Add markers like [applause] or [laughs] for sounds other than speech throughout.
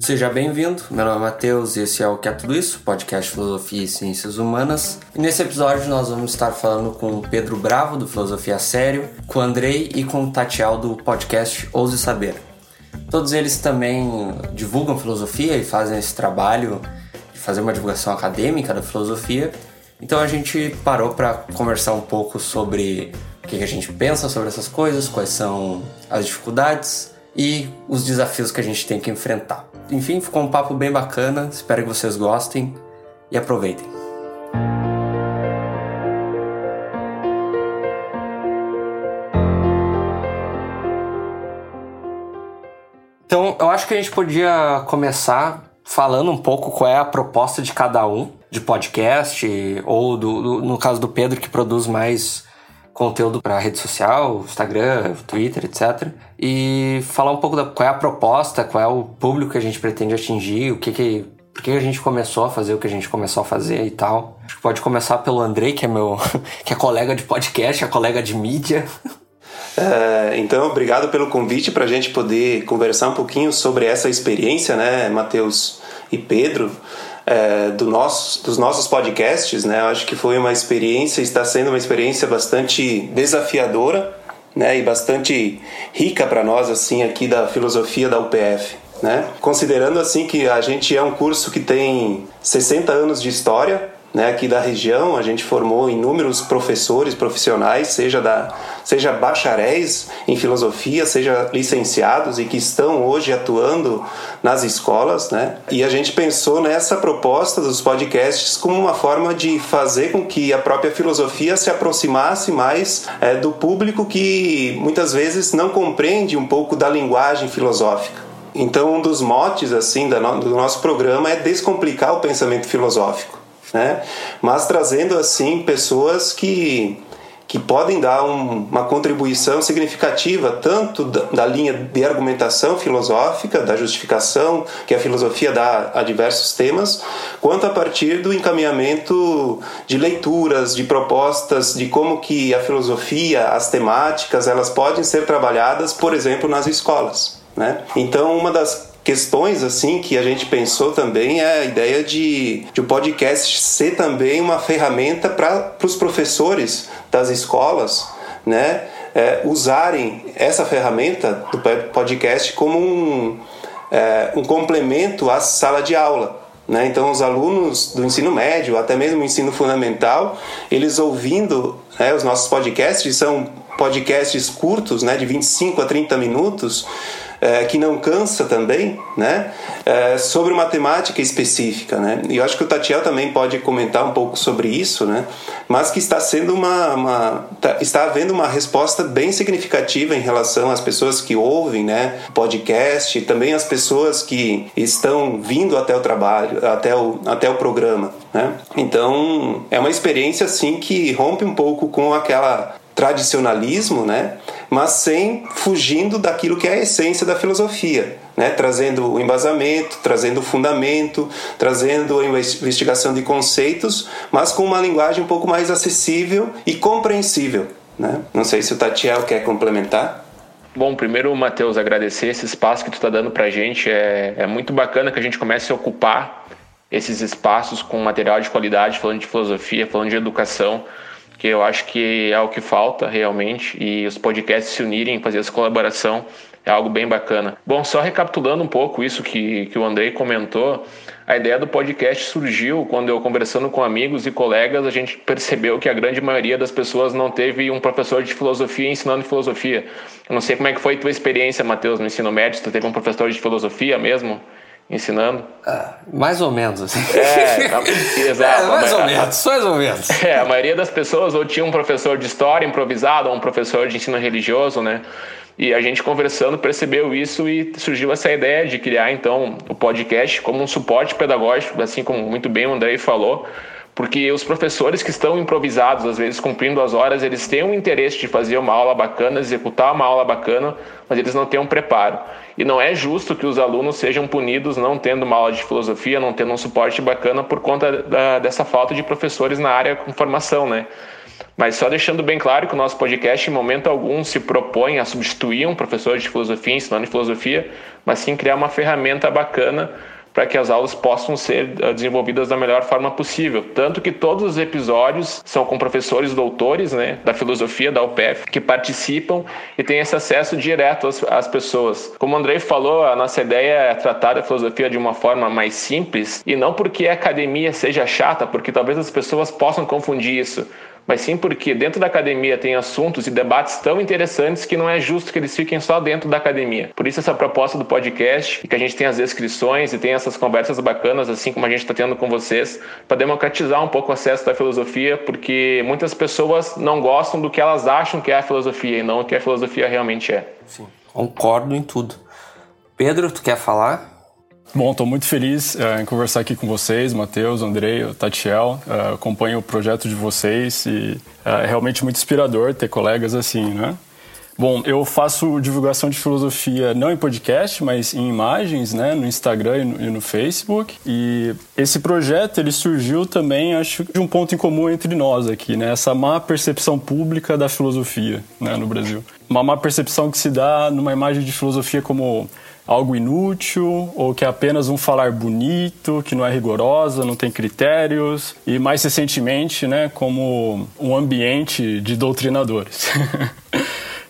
Seja bem-vindo, meu nome é Matheus e esse é o Que é Tudo Isso, podcast Filosofia e Ciências Humanas. E nesse episódio nós vamos estar falando com o Pedro Bravo, do Filosofia Sério, com o Andrei e com o Tatiel, do podcast Ouse Saber. Todos eles também divulgam filosofia e fazem esse trabalho de fazer uma divulgação acadêmica da filosofia. Então a gente parou para conversar um pouco sobre o que a gente pensa sobre essas coisas, quais são as dificuldades e os desafios que a gente tem que enfrentar. Enfim, ficou um papo bem bacana, espero que vocês gostem e aproveitem. Então, eu acho que a gente podia começar falando um pouco qual é a proposta de cada um, de podcast, ou do, do no caso do Pedro, que produz mais conteúdo para rede social, Instagram, Twitter, etc. E falar um pouco da qual é a proposta, qual é o público que a gente pretende atingir, o que que por que a gente começou a fazer o que a gente começou a fazer e tal. Acho que pode começar pelo Andrei, que é meu [laughs] que é colega de podcast, é colega de mídia. [laughs] É, então, obrigado pelo convite para a gente poder conversar um pouquinho sobre essa experiência, né, Matheus e Pedro é, do nosso, dos nossos podcasts, né? Acho que foi uma experiência, está sendo uma experiência bastante desafiadora, né? E bastante rica para nós, assim, aqui da filosofia da UPF. Né? Considerando assim que a gente é um curso que tem 60 anos de história, né, aqui da região, a gente formou inúmeros professores profissionais, seja, da, seja bacharéis em filosofia, seja licenciados e que estão hoje atuando nas escolas. Né? E a gente pensou nessa proposta dos podcasts como uma forma de fazer com que a própria filosofia se aproximasse mais é, do público que muitas vezes não compreende um pouco da linguagem filosófica. Então, um dos motes assim do nosso programa é descomplicar o pensamento filosófico né? Mas trazendo assim pessoas que que podem dar um, uma contribuição significativa tanto da, da, linha de argumentação filosófica, da justificação que a filosofia dá a diversos temas, quanto a partir do encaminhamento de leituras, de propostas de como que a filosofia, as temáticas, elas podem ser trabalhadas, por exemplo, nas escolas. Né? Então, uma das questões assim que a gente pensou também é a ideia de, de o podcast ser também uma ferramenta para os professores das escolas, né, é, usarem essa ferramenta do podcast como um, é, um complemento à sala de aula. Né? Então, os alunos do ensino médio, até mesmo ensino fundamental, eles ouvindo né, os nossos podcasts, são podcasts curtos, né, de 25 a 30 minutos, é, que não cansa também, né? É, sobre uma temática específica, né? E eu acho que o Tatiel também pode comentar um pouco sobre isso, né? Mas que está sendo uma, uma tá, está havendo uma resposta bem significativa em relação às pessoas que ouvem, né? Podcast, também as pessoas que estão vindo até o trabalho, até o, até o programa, né? Então é uma experiência assim que rompe um pouco com aquela tradicionalismo, né? Mas sem fugindo daquilo que é a essência da filosofia, né? trazendo o embasamento, trazendo o fundamento, trazendo a investigação de conceitos, mas com uma linguagem um pouco mais acessível e compreensível. Né? Não sei se o Tatiel quer complementar. Bom, primeiro, Matheus, agradecer esse espaço que tu está dando para a gente. É, é muito bacana que a gente comece a ocupar esses espaços com material de qualidade, falando de filosofia, falando de educação que eu acho que é o que falta realmente e os podcasts se unirem, fazer essa colaboração é algo bem bacana. Bom, só recapitulando um pouco isso que, que o Andrei comentou, a ideia do podcast surgiu quando eu conversando com amigos e colegas, a gente percebeu que a grande maioria das pessoas não teve um professor de filosofia ensinando filosofia. Eu não sei como é que foi a tua experiência, Matheus, no ensino médio, tu teve um professor de filosofia mesmo? Ensinando? Ah, mais ou menos. Assim. É, tá, exato. [laughs] É, mais ou menos, mais ou menos. [laughs] É, a maioria das pessoas ou tinha um professor de história improvisado ou um professor de ensino religioso, né? E a gente conversando percebeu isso e surgiu essa ideia de criar então o podcast como um suporte pedagógico, assim como muito bem o Andrei falou, porque os professores que estão improvisados, às vezes cumprindo as horas, eles têm um interesse de fazer uma aula bacana, executar uma aula bacana, mas eles não têm um preparo. E não é justo que os alunos sejam punidos não tendo uma aula de filosofia, não tendo um suporte bacana por conta da, dessa falta de professores na área com formação, né? Mas só deixando bem claro que o nosso podcast, em momento algum, se propõe a substituir um professor de filosofia, ensinando filosofia, mas sim criar uma ferramenta bacana para que as aulas possam ser eh, desenvolvidas da melhor forma possível. Tanto que todos os episódios são com professores doutores né, da filosofia da UPF que participam e têm esse acesso direto às, às pessoas. Como o Andrei falou, a nossa ideia é tratar a filosofia de uma forma mais simples e não porque a academia seja chata, porque talvez as pessoas possam confundir isso mas sim porque dentro da academia tem assuntos e debates tão interessantes que não é justo que eles fiquem só dentro da academia. Por isso essa proposta do podcast e que a gente tem as descrições e tem essas conversas bacanas, assim como a gente está tendo com vocês, para democratizar um pouco o acesso da filosofia, porque muitas pessoas não gostam do que elas acham que é a filosofia e não o que a filosofia realmente é. Sim, concordo em tudo. Pedro, tu quer falar? Bom, estou muito feliz uh, em conversar aqui com vocês, Matheus, Andrei, Tatiel. Uh, acompanho o projeto de vocês e uh, é realmente muito inspirador ter colegas assim, né? Bom, eu faço divulgação de filosofia não em podcast, mas em imagens, né, no Instagram e no, e no, Facebook. E esse projeto ele surgiu também, acho, de um ponto em comum entre nós aqui, né, essa má percepção pública da filosofia, né, no Brasil. Uma má percepção que se dá numa imagem de filosofia como algo inútil ou que é apenas um falar bonito, que não é rigorosa, não tem critérios e mais recentemente, né, como um ambiente de doutrinadores. [laughs]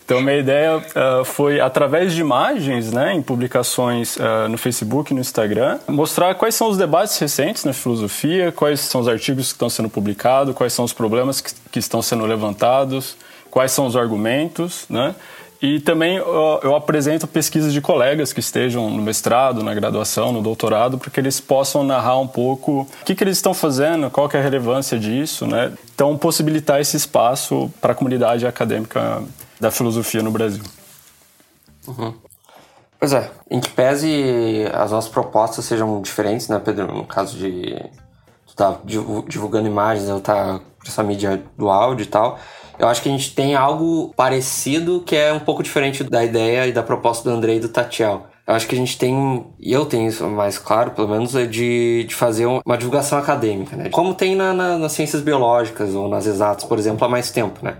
Então, minha ideia uh, foi, através de imagens, né, em publicações uh, no Facebook e no Instagram, mostrar quais são os debates recentes na filosofia, quais são os artigos que estão sendo publicados, quais são os problemas que, que estão sendo levantados, quais são os argumentos, né? E também eu, eu apresento pesquisas de colegas que estejam no mestrado, na graduação, no doutorado, para que eles possam narrar um pouco o que, que eles estão fazendo, qual é a relevância disso, né? Então, possibilitar esse espaço para a comunidade acadêmica da filosofia no Brasil. Uhum. Pois é, em que pese as nossas propostas sejam diferentes, né, Pedro? No caso de tu tá divulgando imagens, eu tá essa mídia do áudio e tal, eu acho que a gente tem algo parecido que é um pouco diferente da ideia e da proposta do Andrei e do Tatiel. Eu acho que a gente tem, e eu tenho isso mais claro, pelo menos, é de, de fazer uma divulgação acadêmica, né? Como tem na, na, nas ciências biológicas ou nas exatas, por exemplo, há mais tempo, né?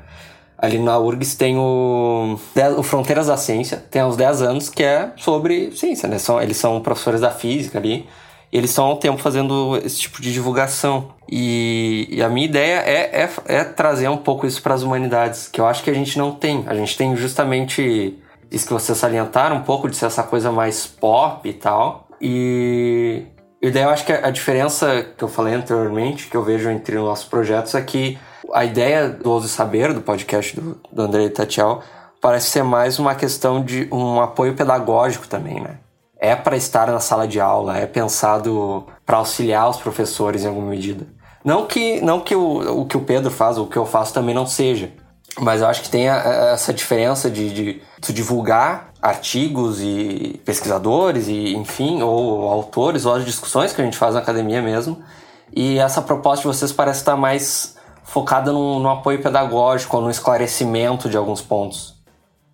Ali na URGS tem o, o Fronteiras da Ciência, tem uns 10 anos, que é sobre ciência, né? São, eles são professores da física ali, eles estão um tempo fazendo esse tipo de divulgação. E, e a minha ideia é, é, é trazer um pouco isso para as humanidades, que eu acho que a gente não tem. A gente tem justamente isso que vocês salientaram, um pouco de ser essa coisa mais pop e tal. E, e daí eu acho que a diferença que eu falei anteriormente, que eu vejo entre os nossos projetos, é que a ideia do Ouso Saber, do podcast do, do André Tatiel, parece ser mais uma questão de um apoio pedagógico também, né? É para estar na sala de aula, é pensado para auxiliar os professores em alguma medida. Não que, não que o, o que o Pedro faz, o que eu faço também não seja, mas eu acho que tem a, essa diferença de, de, de, divulgar artigos e pesquisadores, e enfim, ou autores, ou as discussões que a gente faz na academia mesmo. E essa proposta de vocês parece estar mais focada no, no apoio pedagógico, ou no esclarecimento de alguns pontos.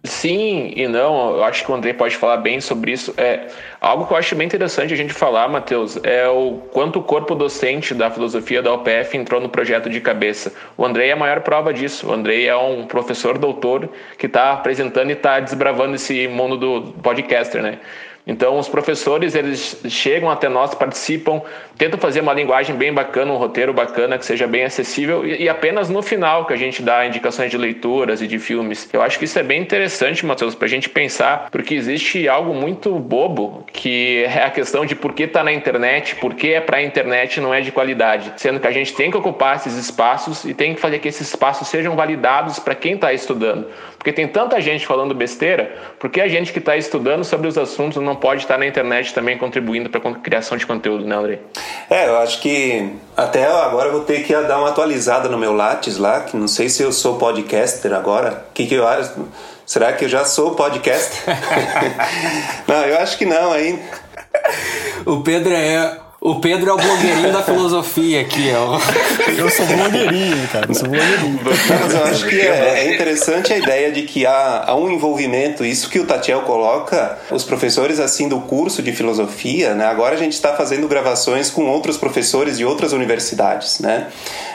Sim e não, eu acho que o André pode falar bem sobre isso. É algo que eu acho bem interessante a gente falar, Matheus, é o quanto o corpo docente da filosofia da UPF entrou no projeto de cabeça. O André é a maior prova disso. O André é um professor doutor que está apresentando e está desbravando esse mundo do podcaster, né? Então, os professores, eles chegam até nós, participam, tentam fazer uma linguagem bem bacana, um roteiro bacana, que seja bem acessível, e, apenas no final que a gente dá indicações de leituras e de filmes. Eu acho que isso é bem interessante, Matheus, para a gente pensar, porque existe algo muito bobo, que é a questão de por que está na internet, por que é para a internet não é de qualidade. Sendo que a gente tem que ocupar esses espaços e tem que fazer que esses espaços sejam validados para quem está estudando. Porque tem tanta gente falando besteira, porque a gente que está estudando sobre os assuntos não pode estar na internet também contribuindo para a criação de conteúdo, né, André? É, eu acho que até agora eu vou ter que dar uma atualizada no meu Lattes lá, que não sei se eu sou podcaster agora. O que, que eu acho? Será que eu já sou podcaster? [laughs] não, eu acho que não ainda. O Pedro é O Pedro é o blogueirinho da filosofia aqui, ó. [laughs] Eu sou blogueirinho, cara. Eu sou blogueirinho. Mas eu acho que é, é, interessante a ideia de que há, há, um envolvimento, isso que o Tatiel coloca, os professores assim do curso de filosofia, né? Agora a gente está fazendo gravações com outros professores de outras universidades, né?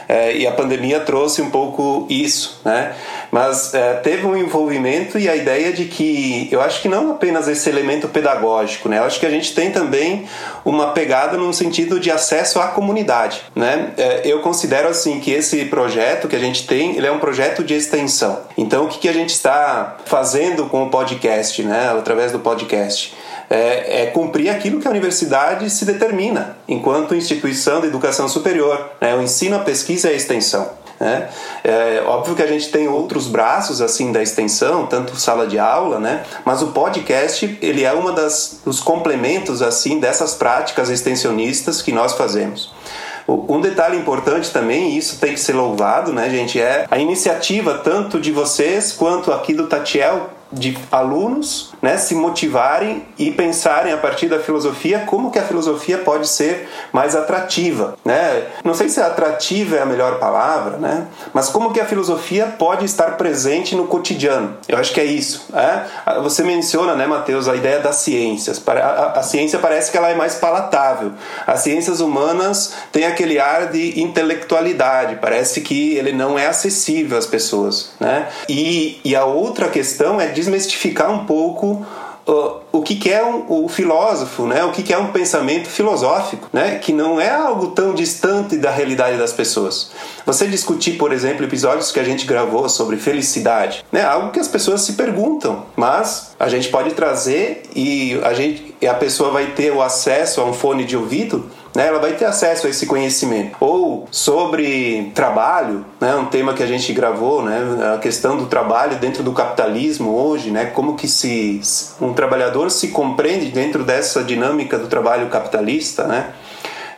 É, e a pandemia trouxe um pouco isso, né? Mas é, teve um envolvimento e a ideia de que eu acho que não apenas esse elemento pedagógico, né? Eu acho que a gente tem também uma pegada num sentido de acesso à comunidade, né? É, eu considero assim que esse projeto que a gente tem, ele é um projeto de extensão. Então, o que, a gente está fazendo com o podcast, né? Através do podcast é, é, cumprir aquilo que a universidade se determina enquanto instituição de educação superior, né? o ensino, a pesquisa e a extensão. Né? É óbvio que a gente tem outros braços assim da extensão, tanto sala de aula, né? Mas o podcast ele é uma das dos complementos assim dessas práticas extensionistas que nós fazemos. Um detalhe importante também, e isso tem que ser louvado, né, gente, é a iniciativa tanto de vocês quanto aqui do Tatiel de alunos né, se motivarem e pensarem a partir da filosofia como que a filosofia pode ser mais atrativa. Né? Não sei se atrativa é a melhor palavra, né? mas como que a filosofia pode estar presente no cotidiano. Eu acho que é isso. É? Você menciona, né, Matheus, a ideia das ciências. A, ciência parece que ela é mais palatável. As ciências humanas têm aquele ar de intelectualidade, parece que ele não é acessível às pessoas. Né? E, e a outra questão é desmistificar um pouco uh, o que, que é um, o filósofo, né? o que, que é um pensamento filosófico, né? que não é algo tão distante da realidade das pessoas. Você discutir, por exemplo, episódios que a gente gravou sobre felicidade, né? algo que as pessoas se perguntam, mas a gente pode trazer e a, gente, e a pessoa vai ter o acesso a um fone de ouvido né, ela vai ter acesso a esse conhecimento. Ou sobre trabalho, né, um tema que a gente gravou, né, a questão do trabalho dentro do capitalismo hoje, né, como que se um trabalhador se compreende dentro dessa dinâmica do trabalho capitalista, né,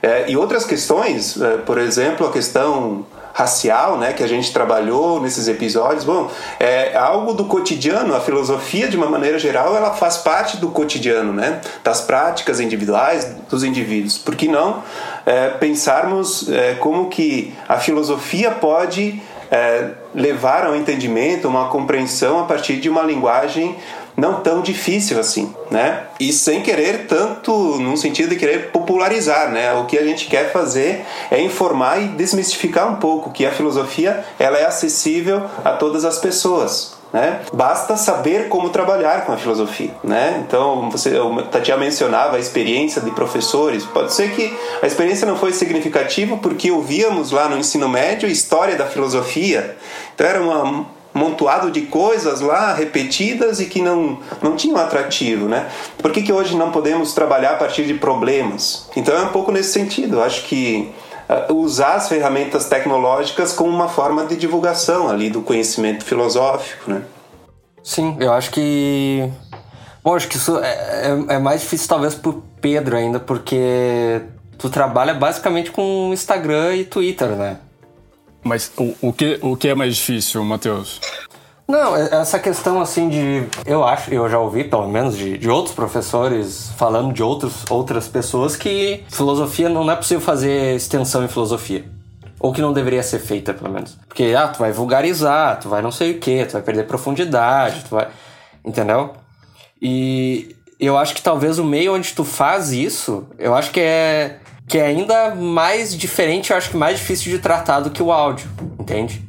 é, e outras questões, é, por exemplo, a questão racial, né, que a gente trabalhou nesses episódios, bom, é algo do cotidiano. A filosofia, de uma maneira geral, ela faz parte do cotidiano, né, das práticas individuais dos indivíduos. Por que não é, pensarmos é, como que a filosofia pode é, levar ao entendimento, uma compreensão a partir de uma linguagem não tão difícil assim, né? E sem querer tanto num sentido de querer popularizar, né? O que a gente quer fazer é informar e desmistificar um pouco que a filosofia ela é acessível a todas as pessoas, né? Basta saber como trabalhar com a filosofia, né? Então, você, o Tatiana mencionava a experiência de professores. Pode ser que a experiência não foi significativa porque ouvíamos lá no ensino médio história da filosofia. Então, era uma montuado de coisas lá repetidas e que não, não tinham atrativo, né? Por que, que hoje não podemos trabalhar a partir de problemas? Então é um pouco nesse sentido. Eu acho que uh, usar as ferramentas tecnológicas como uma forma de divulgação ali do conhecimento filosófico, né? Sim, eu acho que Bom, acho que isso é, é, é mais difícil talvez pro Pedro ainda, porque tu trabalha basicamente com Instagram e Twitter, né? Mas o, o, que, o que é mais difícil, Matheus? Não, é, essa questão assim de. Eu acho, eu já ouvi pelo menos de, de outros professores falando de outros, outras pessoas que filosofia não é possível fazer extensão em filosofia. Ou que não deveria ser feita, pelo menos. Porque, ah, tu vai vulgarizar, tu vai não sei o que, tu vai perder profundidade, tu vai. Entendeu? E eu acho que talvez o meio onde tu faz isso, eu acho que é que é ainda mais diferente, eu acho que mais difícil de tratar do que o áudio, entende?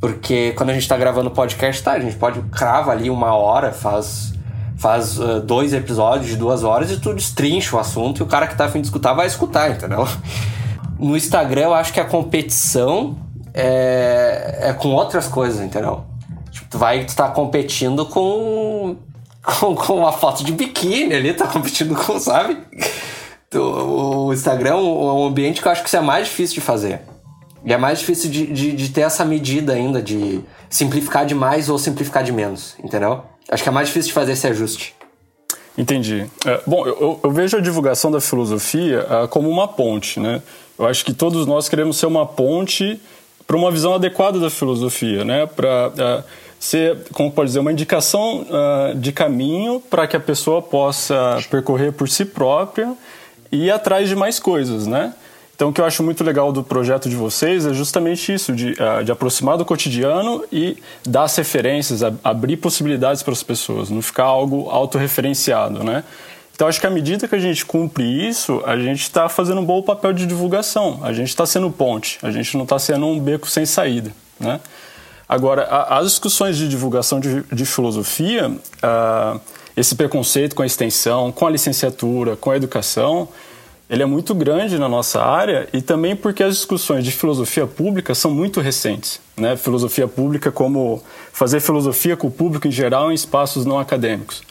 Porque quando a gente tá gravando podcast, tá, a gente pode crava ali uma hora, faz faz uh, dois episódios de duas horas e tu destrincha o assunto e o cara que tá afim de escutar vai escutar, entendeu? [laughs] No Instagram eu acho que a competição é, é com outras coisas, entendeu? Tipo, tu vai estar tá competindo com, [laughs] com, com uma foto de biquíni ali, tá competindo com, sabe? O Instagram é um ambiente que eu acho que isso é mais difícil de fazer. E é mais difícil de, de, de, ter essa medida ainda de simplificar de mais ou simplificar de menos, entendeu? Acho que é mais difícil de fazer esse ajuste. Entendi. É, bom, eu, eu, vejo a divulgação da filosofia uh, como uma ponte, né? Eu acho que todos nós queremos ser uma ponte para uma visão adequada da filosofia, né? Para uh, ser, como pode dizer, uma indicação uh, de caminho para que a pessoa possa percorrer por si própria e ir atrás de mais coisas, né? Então, o que eu acho muito legal do projeto de vocês é justamente isso, de, uh, de aproximar do cotidiano e dar as referências, abrir possibilidades para as pessoas, não ficar algo autorreferenciado, né? Então, acho que à medida que a gente cumpre isso, a gente está fazendo um bom papel de divulgação, a gente está sendo ponte, a gente não está sendo um beco sem saída, né? Agora, as discussões de divulgação de, de filosofia, uh, esse preconceito com a extensão, com a licenciatura, com a educação, ele é muito grande na nossa área e também porque as discussões de filosofia pública são muito recentes. Né? Filosofia pública como fazer filosofia com o público em geral em espaços não acadêmicos.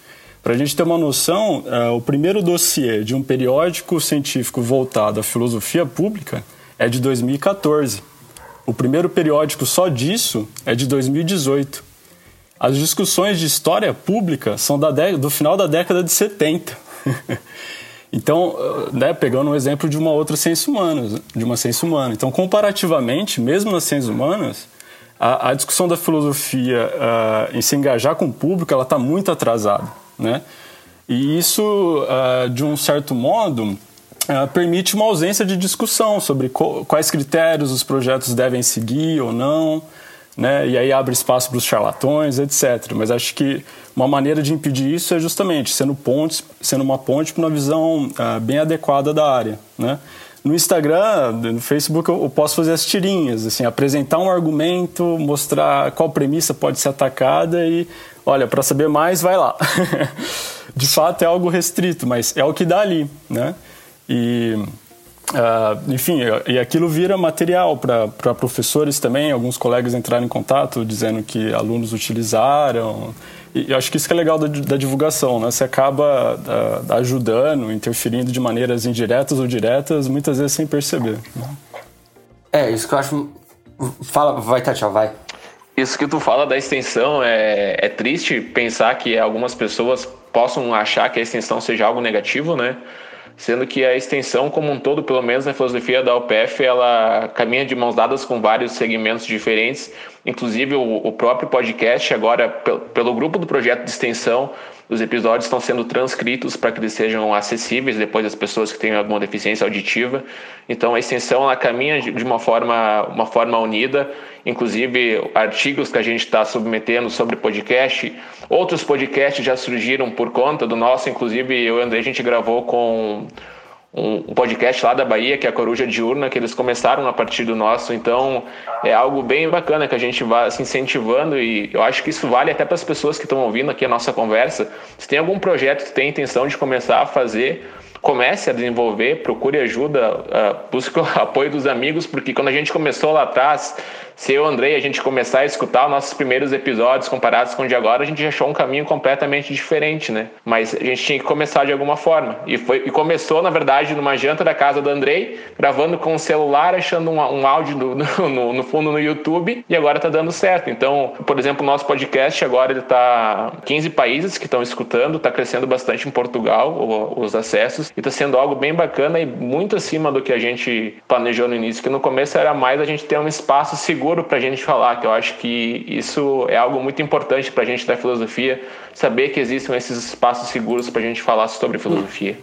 Para a gente ter uma noção, uh, o primeiro dossiê de um periódico científico voltado à filosofia pública é de 2014. O primeiro periódico só disso é de 2018. As discussões de história pública são do final da década de 70. [laughs] Então, né, pegando um exemplo de uma outra ciência humana, de uma ciência humana. Então, comparativamente, mesmo nas ciências humanas, a, a discussão da filosofia uh, em se engajar com o público, ela está muito atrasada, né? E isso, uh, de um certo modo, uh, permite uma ausência de discussão sobre quais critérios os projetos devem seguir ou não, né? E aí abre espaço para os charlatões, etc. Mas acho que uma maneira de impedir isso é justamente sendo, pontes, sendo uma ponte para uma visão uh, bem adequada da área, né? No Instagram, no Facebook, eu posso fazer as tirinhas, assim, apresentar um argumento, mostrar qual premissa pode ser atacada e, olha, para saber mais, vai lá. [laughs] de fato é algo restrito, mas é o que dá ali, né? E Uh, enfim, e aquilo vira material para professores também. Alguns colegas entraram em contato dizendo que alunos utilizaram. E eu acho que isso que é legal da, da divulgação, né? Você acaba uh, ajudando, interferindo de maneiras indiretas ou diretas, muitas vezes sem perceber. Né? É, isso que eu acho. Fala, vai, Tati, vai. Isso que tu fala da extensão é, é triste pensar que algumas pessoas possam achar que a extensão seja algo negativo, né? Sendo que a extensão como um todo, pelo menos na filosofia da UPF, ela caminha de mãos dadas com vários segmentos diferentes, inclusive o, o próprio podcast agora pelo grupo do projeto de extensão os episódios estão sendo transcritos para que eles sejam acessíveis depois das pessoas que têm alguma deficiência auditiva. Então a extensão ela caminha de uma forma, uma forma unida, inclusive artigos que a gente está submetendo sobre podcast. Outros podcasts já surgiram por conta do nosso, inclusive eu e o André a gente gravou com um, podcast lá da Bahia, que é a Coruja Diurna, que eles começaram a partir do nosso. Então, é algo bem bacana que a gente vai se incentivando e eu acho que isso vale até para as pessoas que estão ouvindo aqui a nossa conversa. Se tem algum projeto que tem intenção de começar a fazer, comece a desenvolver, procure ajuda, uh, busque o [laughs] apoio dos amigos, porque quando a gente começou lá atrás, se eu o Andrei a gente começar a escutar os nossos primeiros episódios comparados com o de agora, a gente achou um caminho completamente diferente, né? Mas a gente tinha que começar de alguma forma. E, foi, e começou, na verdade, numa janta da casa do Andrei, gravando com o celular, achando um, um áudio no, [laughs] no, fundo no YouTube, e agora tá dando certo. Então, por exemplo, o nosso podcast agora ele tá 15 países que estão escutando, tá crescendo bastante em Portugal os acessos, e tá sendo algo bem bacana e muito acima do que a gente planejou no início, que no começo era mais a gente ter um espaço seguro seguro para a gente falar, que eu acho que isso é algo muito importante para a gente da filosofia, saber que existem esses espaços seguros para a gente falar sobre filosofia.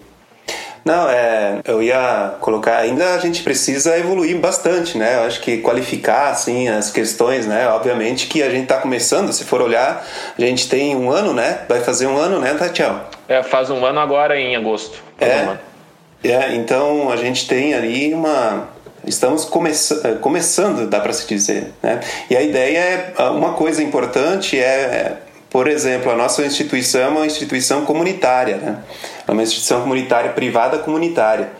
Não, é, eu ia colocar, ainda a gente precisa evoluir bastante, né? Eu acho que qualificar, assim, as questões, né? Obviamente que a gente está começando, se for olhar, a gente tem um ano, né? Vai fazer um ano, né, Tatiel? É, faz um ano agora em agosto. É, um é, então a gente tem ali uma, Estamos começa eh, começando, dá para se dizer. Né? E a ideia é, ah, uma coisa importante é, por exemplo, a nossa instituição é uma instituição comunitária, né? é uma instituição comunitária privada comunitária.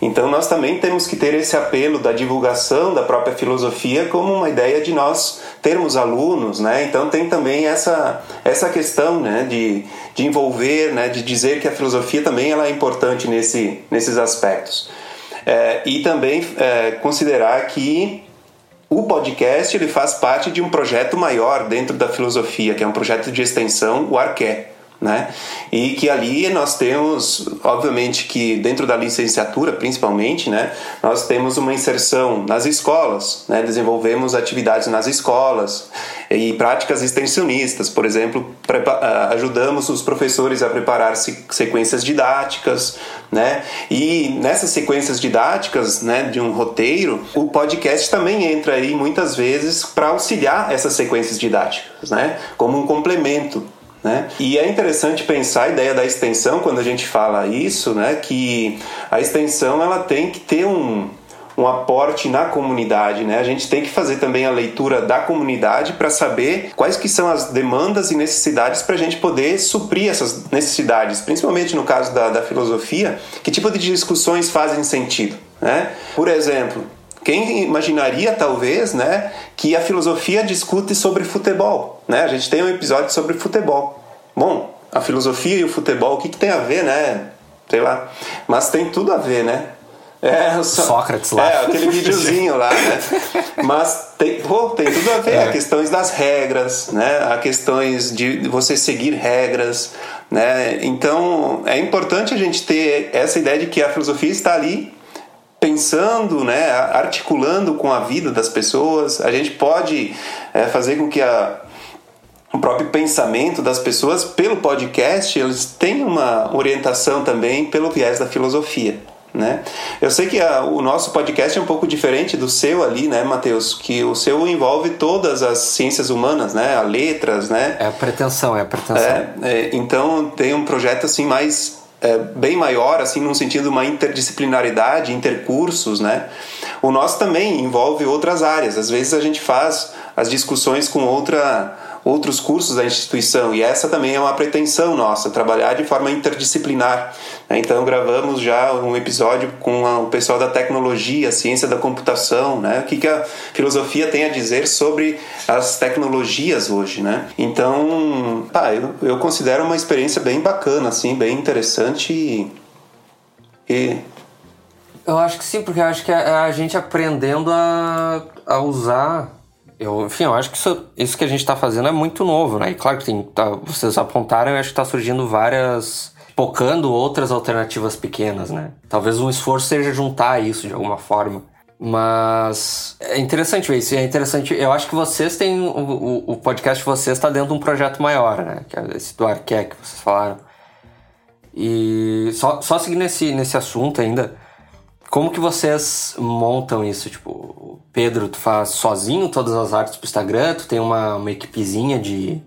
Então nós também temos que ter esse apelo da divulgação da própria filosofia como uma ideia de nós termos alunos, né? Então tem também essa essa questão, né, de, de envolver, né, de dizer que a filosofia também ela é importante nesse, nesses aspectos. É, e também é, considerar que o podcast ele faz parte de um projeto maior dentro da filosofia, que é um projeto de extensão, o Arqué. Né? E que ali nós temos, obviamente que dentro da licenciatura, principalmente, né, nós temos uma inserção nas escolas, né? Desenvolvemos atividades nas escolas e práticas extensionistas, por exemplo, ah, ajudamos os professores a preparar sequências didáticas, né? E nessas sequências didáticas, né, de um roteiro, o podcast também entra aí muitas vezes para auxiliar essas sequências didáticas, né? Como um complemento né? E é interessante pensar a ideia da extensão quando a gente fala isso, né? que a extensão ela tem que ter um, um aporte na comunidade, né? A gente tem que fazer também a leitura da comunidade para saber quais que são as demandas e necessidades para a gente poder suprir essas necessidades, principalmente no caso da, da filosofia, que tipo de discussões fazem sentido, né? Por exemplo, quem imaginaria, talvez, né, que a filosofia discute sobre futebol? Né? A gente tem um episódio sobre futebol. Bom, a filosofia e o futebol, o que, que tem a ver, né? Sei lá. Mas tem tudo a ver, né? É, só, Sócrates lá. É, aquele videozinho lá, né? Mas tem, pô, tem tudo a ver. É. A questões das regras, né? A questões de você seguir regras, né? Então, é importante a gente ter essa ideia de que a filosofia está ali pensando, né, articulando com a vida das pessoas. A gente pode é, fazer com que a, o próprio pensamento das pessoas, pelo podcast, eles tenham uma orientação também pelo viés da filosofia. Né? Eu sei que a, o nosso podcast é um pouco diferente do seu ali, né, Matheus? Que o seu envolve todas as ciências humanas, né? A letras, né? É a pretensão, é a pretensão. É, é, então tem um projeto assim mais é, bem maior, assim, num sentido uma interdisciplinaridade, intercursos, né? O nosso também envolve outras áreas. Às vezes a gente faz as discussões com outra outros cursos da instituição e essa também é uma pretensão nossa, trabalhar de forma interdisciplinar. Né? Então gravamos já um episódio com o pessoal da tecnologia, ciência da computação, né? o que, que a filosofia tem a dizer sobre as tecnologias hoje. Né? Então, pá, eu, eu considero uma experiência bem bacana, assim, bem interessante e, e eu acho que sim, porque eu acho que a, a gente aprendendo a, a usar eu, enfim, eu acho que isso, isso que a gente está fazendo é muito novo, né? E claro que tem, tá, vocês apontaram, eu acho que está surgindo várias. focando outras alternativas pequenas, né? Talvez um esforço seja juntar isso de alguma forma. Mas é interessante ver isso. É interessante. Eu acho que vocês têm. O, o, o podcast de vocês está dentro de um projeto maior, né? Que é esse do Arqué que vocês falaram. E só, só seguir nesse, nesse assunto ainda. Como que vocês montam isso? Tipo, Pedro, tu faz sozinho todas as artes pro Instagram? Tu tem uma, uma equipezinha de,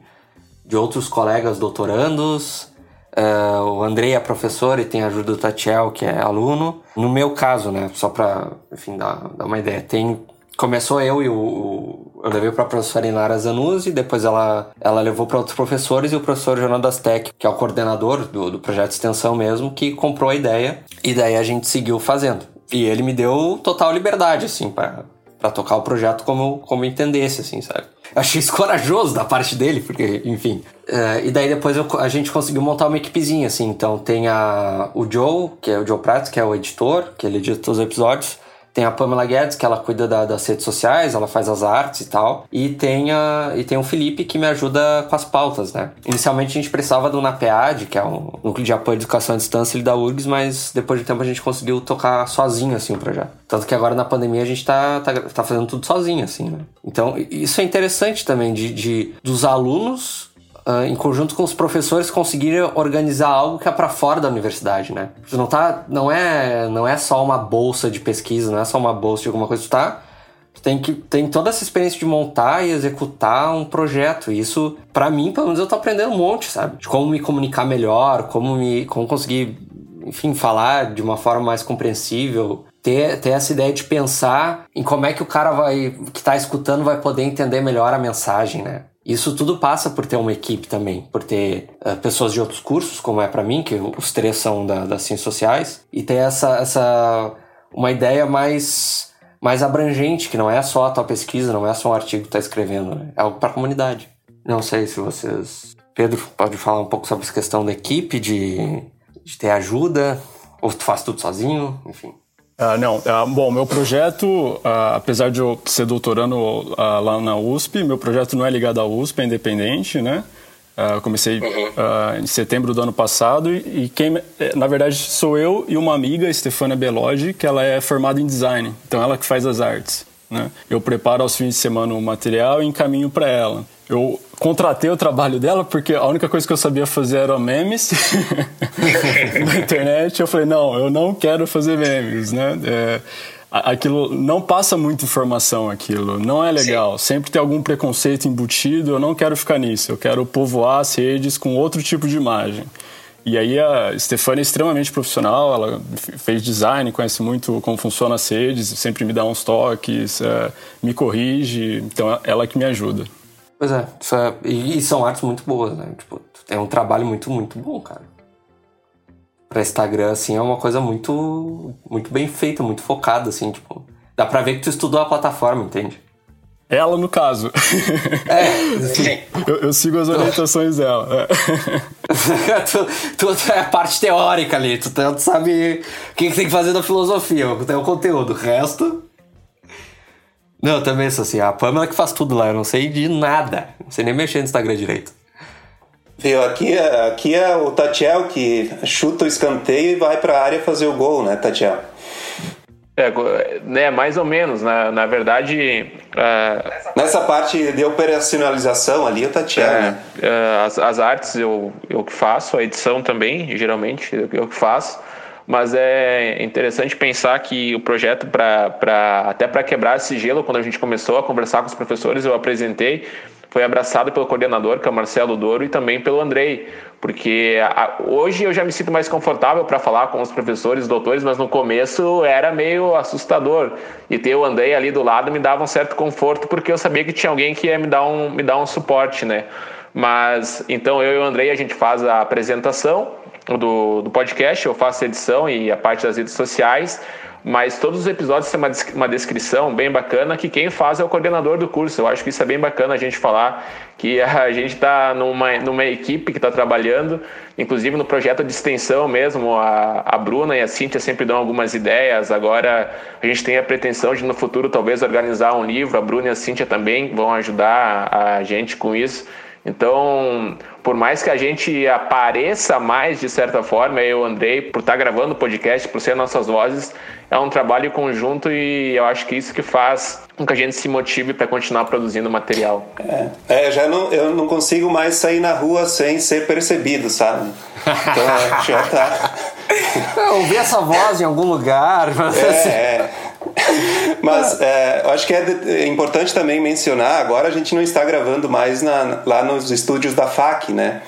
de outros colegas doutorandos? Uh, o Andrei é professor e tem a ajuda do Tatiel, que é aluno. No meu caso, né, só pra, enfim, dar, dar uma ideia, tem... Começou eu e o... o eu levei para a professora Inara Zanuzzi, depois ela, ela levou para outros professores e o professor Jonas Tech, que é o coordenador do, do projeto de extensão mesmo, que comprou a ideia e daí a gente seguiu fazendo. E ele me deu total liberdade, assim, para tocar o projeto como, como entendesse, assim, sabe? Achei isso corajoso da parte dele, porque, enfim. Uh, e daí depois eu, a gente conseguiu montar uma equipezinha, assim. Então tem a, o Joe, que é o Joe Pratt, que é o editor, que ele edita os episódios. Tem a Pamela Guedes, que ela cuida da, das redes sociais, ela faz as artes e tal. E tem, a, e tem o Felipe, que me ajuda com as pautas, né? Inicialmente a gente precisava do NAPEAD, que é um núcleo de apoio à educação à distância ele da URGS, mas depois de tempo a gente conseguiu tocar sozinho, assim, o projeto. Tanto que agora na pandemia a gente tá, tá, tá fazendo tudo sozinho, assim, né? Então, isso é interessante também, de, de dos alunos Uh, em conjunto com os professores conseguirem organizar algo que é para fora da universidade, né? Tu não tá, não é, não é só uma bolsa de pesquisa, não é só uma bolsa de alguma coisa, tu tá tu tem que tem toda essa experiência de montar e executar um projeto. E isso, para mim, pelo menos eu tô aprendendo um monte, sabe? De como me comunicar melhor, como me como conseguir, enfim, falar de uma forma mais compreensível, ter, ter essa ideia de pensar em como é que o cara vai que tá escutando vai poder entender melhor a mensagem, né? Isso tudo passa por ter uma equipe também, por ter uh, pessoas de outros cursos, como é para mim, que os três são da, das ciências sociais, e ter essa, essa uma ideia mais, mais abrangente, que não é só a tua pesquisa, não é só um artigo que tu tá escrevendo, né? é algo para a comunidade. Não sei se vocês. Pedro, pode falar um pouco sobre essa questão da equipe, de, de ter ajuda, ou tu faz tudo sozinho, enfim. Uh, não, uh, bom, meu projeto, uh, apesar de eu ser doutorando lá na USP, meu projeto não é ligado à USP, é independente, né? Comecei uh, em setembro do ano passado e, e, quem, eh, na verdade, sou eu e uma amiga, Stefania Belodi, que ela é formada em design, então ela que faz as artes. Né? Eu preparo aos fins de semana o material e encaminho para ela. Eu contratei o trabalho dela porque a única coisa que eu sabia fazer era memes [laughs] na internet. Eu falei, não, eu não quero fazer memes, né? É, aquilo não passa muita informação aquilo não é legal Sim. sempre tem algum preconceito embutido eu não quero ficar nisso eu quero povoar as redes com outro tipo de imagem e aí a Stefania é extremamente profissional ela fez design conhece muito como funciona as redes sempre me dá uns toques é, me corrige então ela que me ajuda pois é, é e são artes muito boas né tipo é um trabalho muito muito bom cara para Instagram, assim, é uma coisa muito, muito bem feita, muito focada, assim, tipo. Dá pra ver que tu estudou a plataforma, entende? Ela, no caso. É, sim. eu, eu, sigo as orientações dela. É. [laughs] tu, tu, é a parte teórica ali, tu, tu sabe o que, que tem que fazer na filosofia, tem o conteúdo. O resto. Não, eu também sou assim, a Pamela que faz tudo lá, eu não sei de nada. Não sei nem mexer no Instagram direito. Viu, aqui, é, aqui é o Tatiel que chuta o escanteio e vai para a área fazer o gol, né, Tatiel? É, né, mais ou menos. Na, na verdade. Nessa parte de operacionalização ali, o Tatiel, é, né? É, as, as artes eu, eu que faço, a edição também, geralmente, eu que faço. Mas é interessante pensar que o projeto, pra, até para quebrar esse gelo, quando a gente começou a conversar com os professores, eu apresentei foi abraçado pelo coordenador, que é o Marcelo Douro, e também pelo Andrei, porque a, hoje eu já me sinto mais confortável para falar com os professores, doutores, mas no começo era meio assustador. E ter o Andrei ali do lado me dava um certo conforto, porque eu sabia que tinha alguém que ia me dar um, me dar um suporte, né? Mas então eu e o Andrei a gente faz a apresentação do, do podcast, eu faço a edição e a parte das redes sociais mas todos os episódios têm uma, uma descrição bem bacana que quem faz é o coordenador do curso. Eu acho que isso é bem bacana a gente falar que [laughs] a gente está numa, numa equipe que está trabalhando, inclusive no projeto de extensão mesmo, a, a Bruna e a Cíntia sempre dão algumas ideias. Agora a gente tem a pretensão de no futuro talvez organizar um livro, a Bruna e a Cíntia também vão ajudar a gente com isso. Então, por mais que a gente apareça mais de certa forma, eu, Andrei, por estar gravando o podcast, por ser nossas vozes, é um trabalho conjunto e eu acho que isso que faz com que a gente se motive para continuar produzindo material. É, é, já não, eu não consigo mais sair na rua sem ser percebido, sabe? Então, [laughs] já tá. Ouvir essa voz em algum lugar. É, é. [laughs] Mas é, eu acho que é, importante também mencionar, agora a gente não está gravando mais na, lá nos estúdios da FAC, né?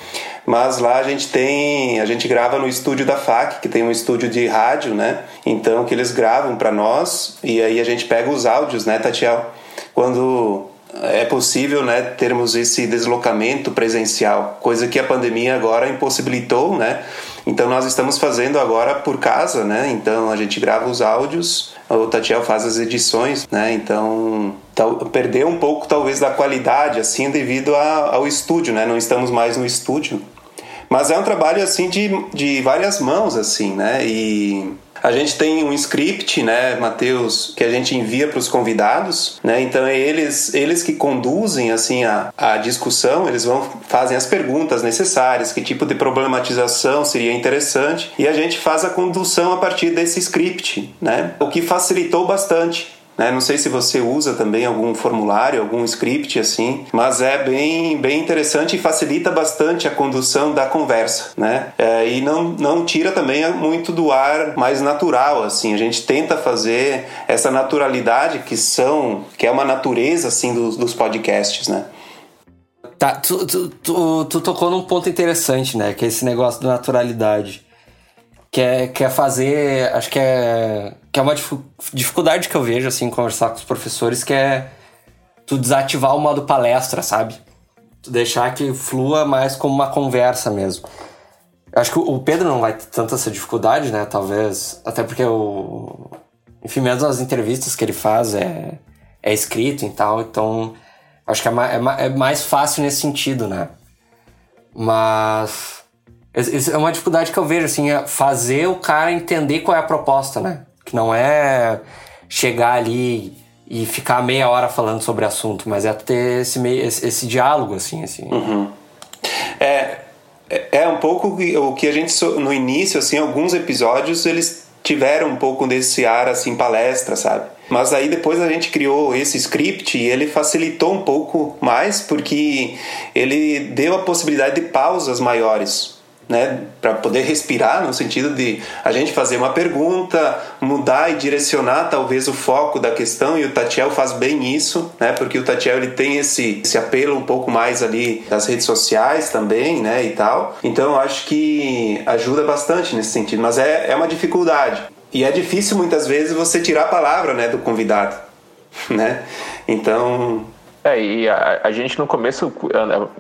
Mas lá a gente tem, a gente grava no estúdio da FAC, que tem um estúdio de rádio, né? Então que eles gravam para nós e aí a gente pega os áudios, né, Tatiel? Quando é possível, né, termos esse deslocamento presencial, coisa que a pandemia agora impossibilitou, né? Então nós estamos fazendo agora por casa, né? Então a gente grava os áudios, o Tatiel faz as edições, né? Então tal, perdeu um pouco talvez da qualidade assim devido a, ao estúdio, né? Não estamos mais no estúdio. Mas é um trabalho assim de, de várias mãos assim, né? E a gente tem um script, né, Matheus, que a gente envia para os convidados, né? Então é eles, eles que conduzem assim a, a discussão, eles vão fazem as perguntas necessárias, que tipo de problematização seria interessante, e a gente faz a condução a partir desse script, né? O que facilitou bastante né? Não sei se você usa também algum formulário, algum script assim, mas é bem, bem interessante e facilita bastante a condução da conversa, né? É, e não, não tira também muito do ar mais natural, assim. A gente tenta fazer essa naturalidade que são, que é uma natureza assim dos, dos podcasts, né? Tá, tu, tu, tu, tu tocou num ponto interessante, né? Que é esse negócio da naturalidade quer, quer fazer. Acho que é, que é uma dificuldade que eu vejo, assim, conversar com os professores, que é tu desativar o modo palestra, sabe? Tu deixar que flua mais como uma conversa mesmo. Acho que o Pedro não vai ter tanta essa dificuldade, né? Talvez. Até porque o. Enfim, mesmo as entrevistas que ele faz é, é escrito e tal, então. Acho que é mais, é mais fácil nesse sentido, né? Mas é uma dificuldade que eu vejo, assim, é fazer o cara entender qual é a proposta, né? Que não é chegar ali e ficar meia hora falando sobre o assunto, mas é ter esse, meio, esse, esse diálogo, assim, assim. Uhum. É, é, é um pouco o que a gente no início assim alguns episódios eles tiveram um pouco desse ar assim palestra sabe mas aí depois a gente criou esse script e ele facilitou um pouco mais porque ele deu a possibilidade de pausas maiores né, para poder respirar no sentido de a gente fazer uma pergunta, mudar e direcionar talvez o foco da questão e o Tatiel faz bem isso, né, porque o Tatiel ele tem esse, esse apelo um pouco mais ali das redes sociais também, né, e tal. Então acho que ajuda bastante nesse sentido, mas é, é uma dificuldade. E é difícil muitas vezes você tirar a palavra, né, do convidado, [laughs] né? Então, é, e a, a, gente no começo,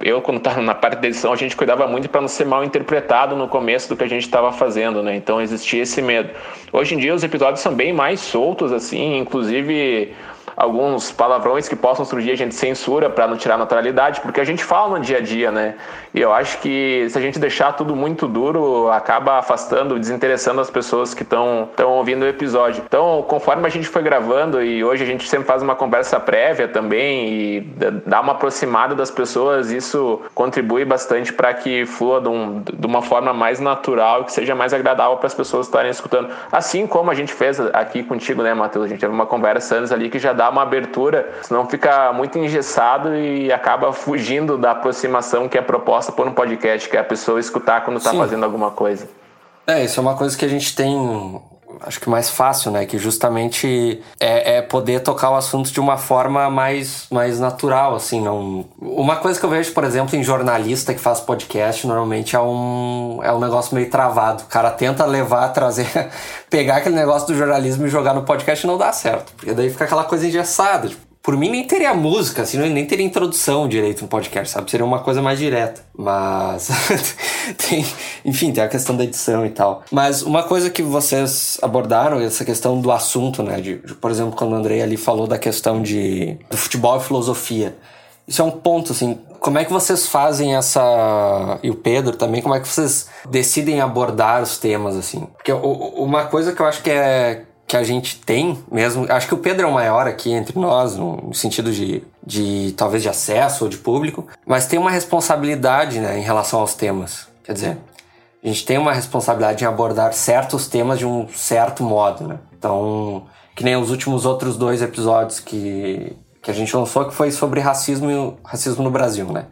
eu quando estava na parte da edição, a gente cuidava muito para não ser mal interpretado no começo do que a gente estava fazendo, né? Então existia esse medo. Hoje em dia os episódios são bem mais soltos, assim, inclusive alguns palavrões que possam surgir a gente censura para não tirar naturalidade, porque a gente fala no dia a dia, né? E eu acho que se a gente deixar tudo muito duro, acaba afastando, desinteressando as pessoas que estão ouvindo o episódio. Então, conforme a gente foi gravando e hoje a gente sempre faz uma conversa prévia também e dá uma aproximada das pessoas, isso contribui bastante para que flua de, um, de, uma forma mais natural que seja mais agradável para as pessoas estarem escutando. Assim como a gente fez aqui contigo, né, Matheus? A gente teve uma conversa antes ali que já dá uma abertura, senão fica muito engessado e acaba fugindo da aproximação que é proposta por um podcast, que é a pessoa escutar quando está fazendo alguma coisa. É, isso é uma coisa que a gente tem acho que mais fácil, né? Que justamente é, é, poder tocar o assunto de uma forma mais, mais natural, assim. Não... Uma coisa que eu vejo, por exemplo, em jornalista que faz podcast, normalmente é um, é um negócio meio travado. O cara tenta levar, trazer, [laughs] pegar aquele negócio do jornalismo e jogar no podcast e não dá certo. Porque daí fica aquela coisa engessada. Tipo, por mim nem teria música, assim, nem teria introdução direito no podcast, sabe? Seria uma coisa mais direta. Mas [laughs] tem, enfim, tem a questão da edição e tal. Mas uma coisa que vocês abordaram, essa questão do assunto, né? De, de, por exemplo, quando o Andrei ali falou da questão de do futebol e filosofia. Isso é um ponto, assim, como é que vocês fazem essa. E o Pedro também, como é que vocês decidem abordar os temas, assim? Porque uma coisa que eu acho que é, que a gente tem mesmo. Acho que o Pedro é o maior aqui entre nós, no sentido de, de talvez de acesso ou de público, mas tem uma responsabilidade né, em relação aos temas. Quer dizer, a gente tem uma responsabilidade em abordar certos temas de um certo modo, né? Então, que nem os últimos outros dois episódios que, que a gente lançou, que foi sobre racismo, racismo no Brasil, né?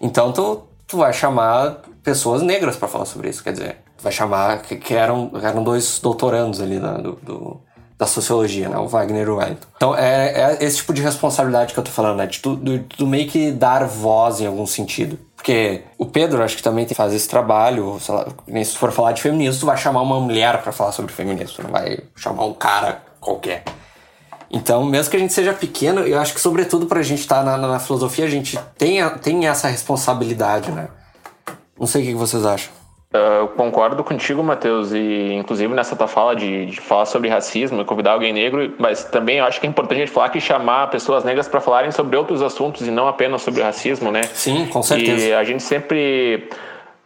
Então, tu, tu vai chamar pessoas negras para falar sobre isso, quer dizer, vai chamar, que, que eram, eram dois doutorandos ali da, do, do, da sociologia, né? O Wagner e o Wellington. Então, é, é, esse tipo de responsabilidade que eu tô falando, né? De tu, do, do meio que dar voz em algum sentido. Porque o Pedro, acho que também tem que fazer esse trabalho, sei lá, nem se for falar de feminismo, tu vai chamar uma mulher para falar sobre feminismo, tu não vai chamar um cara qualquer. Então, mesmo que a gente seja pequeno, eu acho que, sobretudo, pra gente estar tá na, na, filosofia, a gente tem, tem essa responsabilidade, né? Não sei o que vocês acham. Eu concordo contigo, Matheus, e inclusive nessa tua fala de, de, falar sobre racismo e convidar alguém negro, mas também eu acho que é importante a gente falar que chamar pessoas negras para falarem sobre outros assuntos e não apenas sobre racismo, né? Sim, com certeza. E a gente sempre.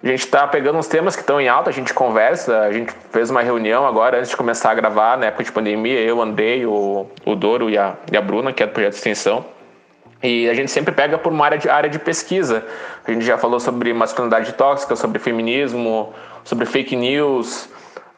A gente está pegando uns temas que estão em alta, a gente conversa, a gente fez uma reunião agora antes de começar a gravar, na época de pandemia, eu, Andrei, o, o Doro e a, e a Bruna, que é do projeto de extensão. E a gente sempre pega por uma área de, área de pesquisa. A gente já falou sobre masculinidade tóxica, sobre feminismo, sobre fake news,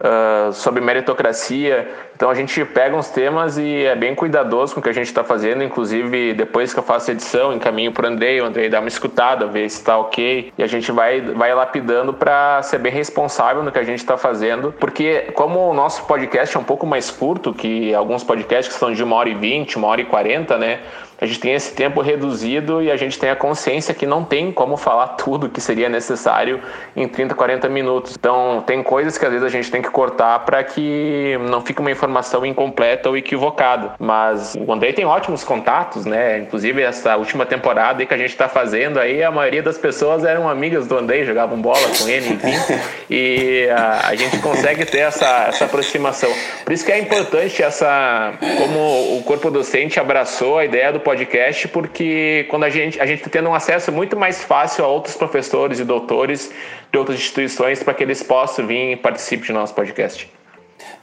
uh, sobre meritocracia. Então a gente pega uns temas e é bem cuidadoso com o que a gente está fazendo. Inclusive, depois que eu faço a edição, encaminho para o Andrei, o Andrei dá uma escutada, vê se está ok. E a gente vai, vai lapidando para ser bem responsável no que a gente está fazendo. Porque, como o nosso podcast é um pouco mais curto que alguns podcasts que são de uma hora e vinte, uma hora e quarenta, né? A gente tem esse tempo reduzido e a gente tem a consciência que não tem como falar tudo que seria necessário em 30, 40 minutos. Então, tem coisas que às vezes a gente tem que cortar para que não fique uma informação incompleta ou equivocada. Mas o Andrei tem ótimos contatos, né? Inclusive, essa última temporada que a gente está fazendo aí, a maioria das pessoas eram amigas do Andrei, jogavam bola com ele, enfim. [laughs] e a, a gente consegue ter essa, essa aproximação. Por isso que é importante essa, como o corpo docente abraçou a ideia do podcast, porque quando a gente a gente está tendo um acesso muito mais fácil a outros professores e doutores de outras instituições para que eles possam vir e participar do nosso podcast.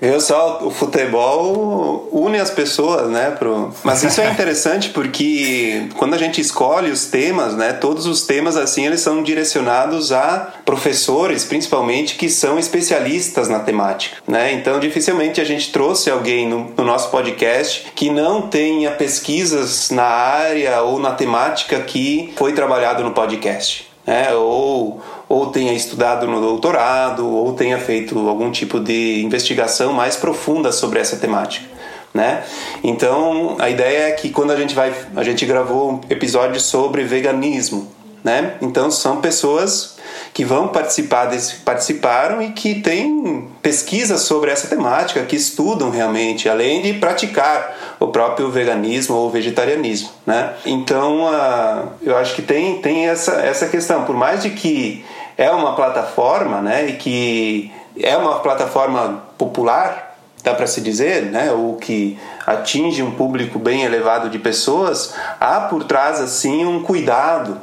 Eu só o futebol une as pessoas, né? Pro... Mas isso é [laughs] interessante porque quando a gente escolhe os temas, né? Todos os temas assim eles são direcionados a professores, principalmente que são especialistas na temática, né? Então dificilmente a gente trouxe alguém no, no nosso podcast que não tenha pesquisas na área ou na temática que foi trabalhado no podcast, né? Ou ou tenha estudado no doutorado, ou tenha feito algum tipo de investigação mais profunda sobre essa temática. Né? Então a ideia é que quando a gente vai, a gente gravou um episódio sobre veganismo, né? Então são pessoas que vão participar desse, participaram e que têm pesquisas sobre essa temática, que estudam realmente, além de praticar o próprio veganismo ou vegetarianismo, né? Então, uh, eu acho que tem, tem essa, essa questão, por mais de que é uma plataforma, né, e que é uma plataforma popular, dá para se dizer, né, ou que atinge um público bem elevado de pessoas, há por trás assim um cuidado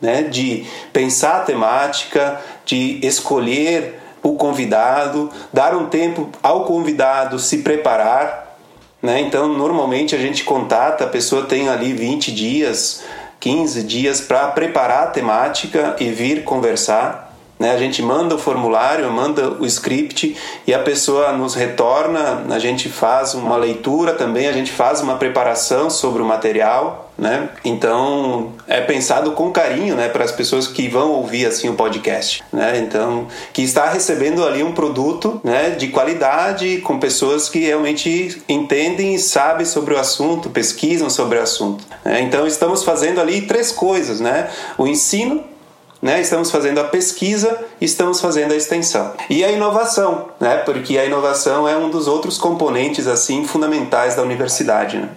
né, de pensar a temática, de escolher o convidado, dar um tempo ao convidado se preparar. Né? Então, normalmente a gente contata, a pessoa tem ali 20 dias, 15 dias para preparar a temática e vir conversar. Né? A gente manda o formulário, manda o script e a pessoa nos retorna, a gente faz uma leitura também, a gente faz uma preparação sobre o material. Né? Então é pensado com carinho, né, para as pessoas que vão ouvir assim o podcast, né? Então que está recebendo ali um produto, né, de qualidade com pessoas que realmente entendem e sabem sobre o assunto, pesquisam sobre o assunto. Né? Então estamos fazendo ali três coisas, né? O ensino né? Estamos fazendo a pesquisa, estamos fazendo a extensão. E a inovação, né? Porque a inovação é um dos outros componentes assim fundamentais da universidade, né?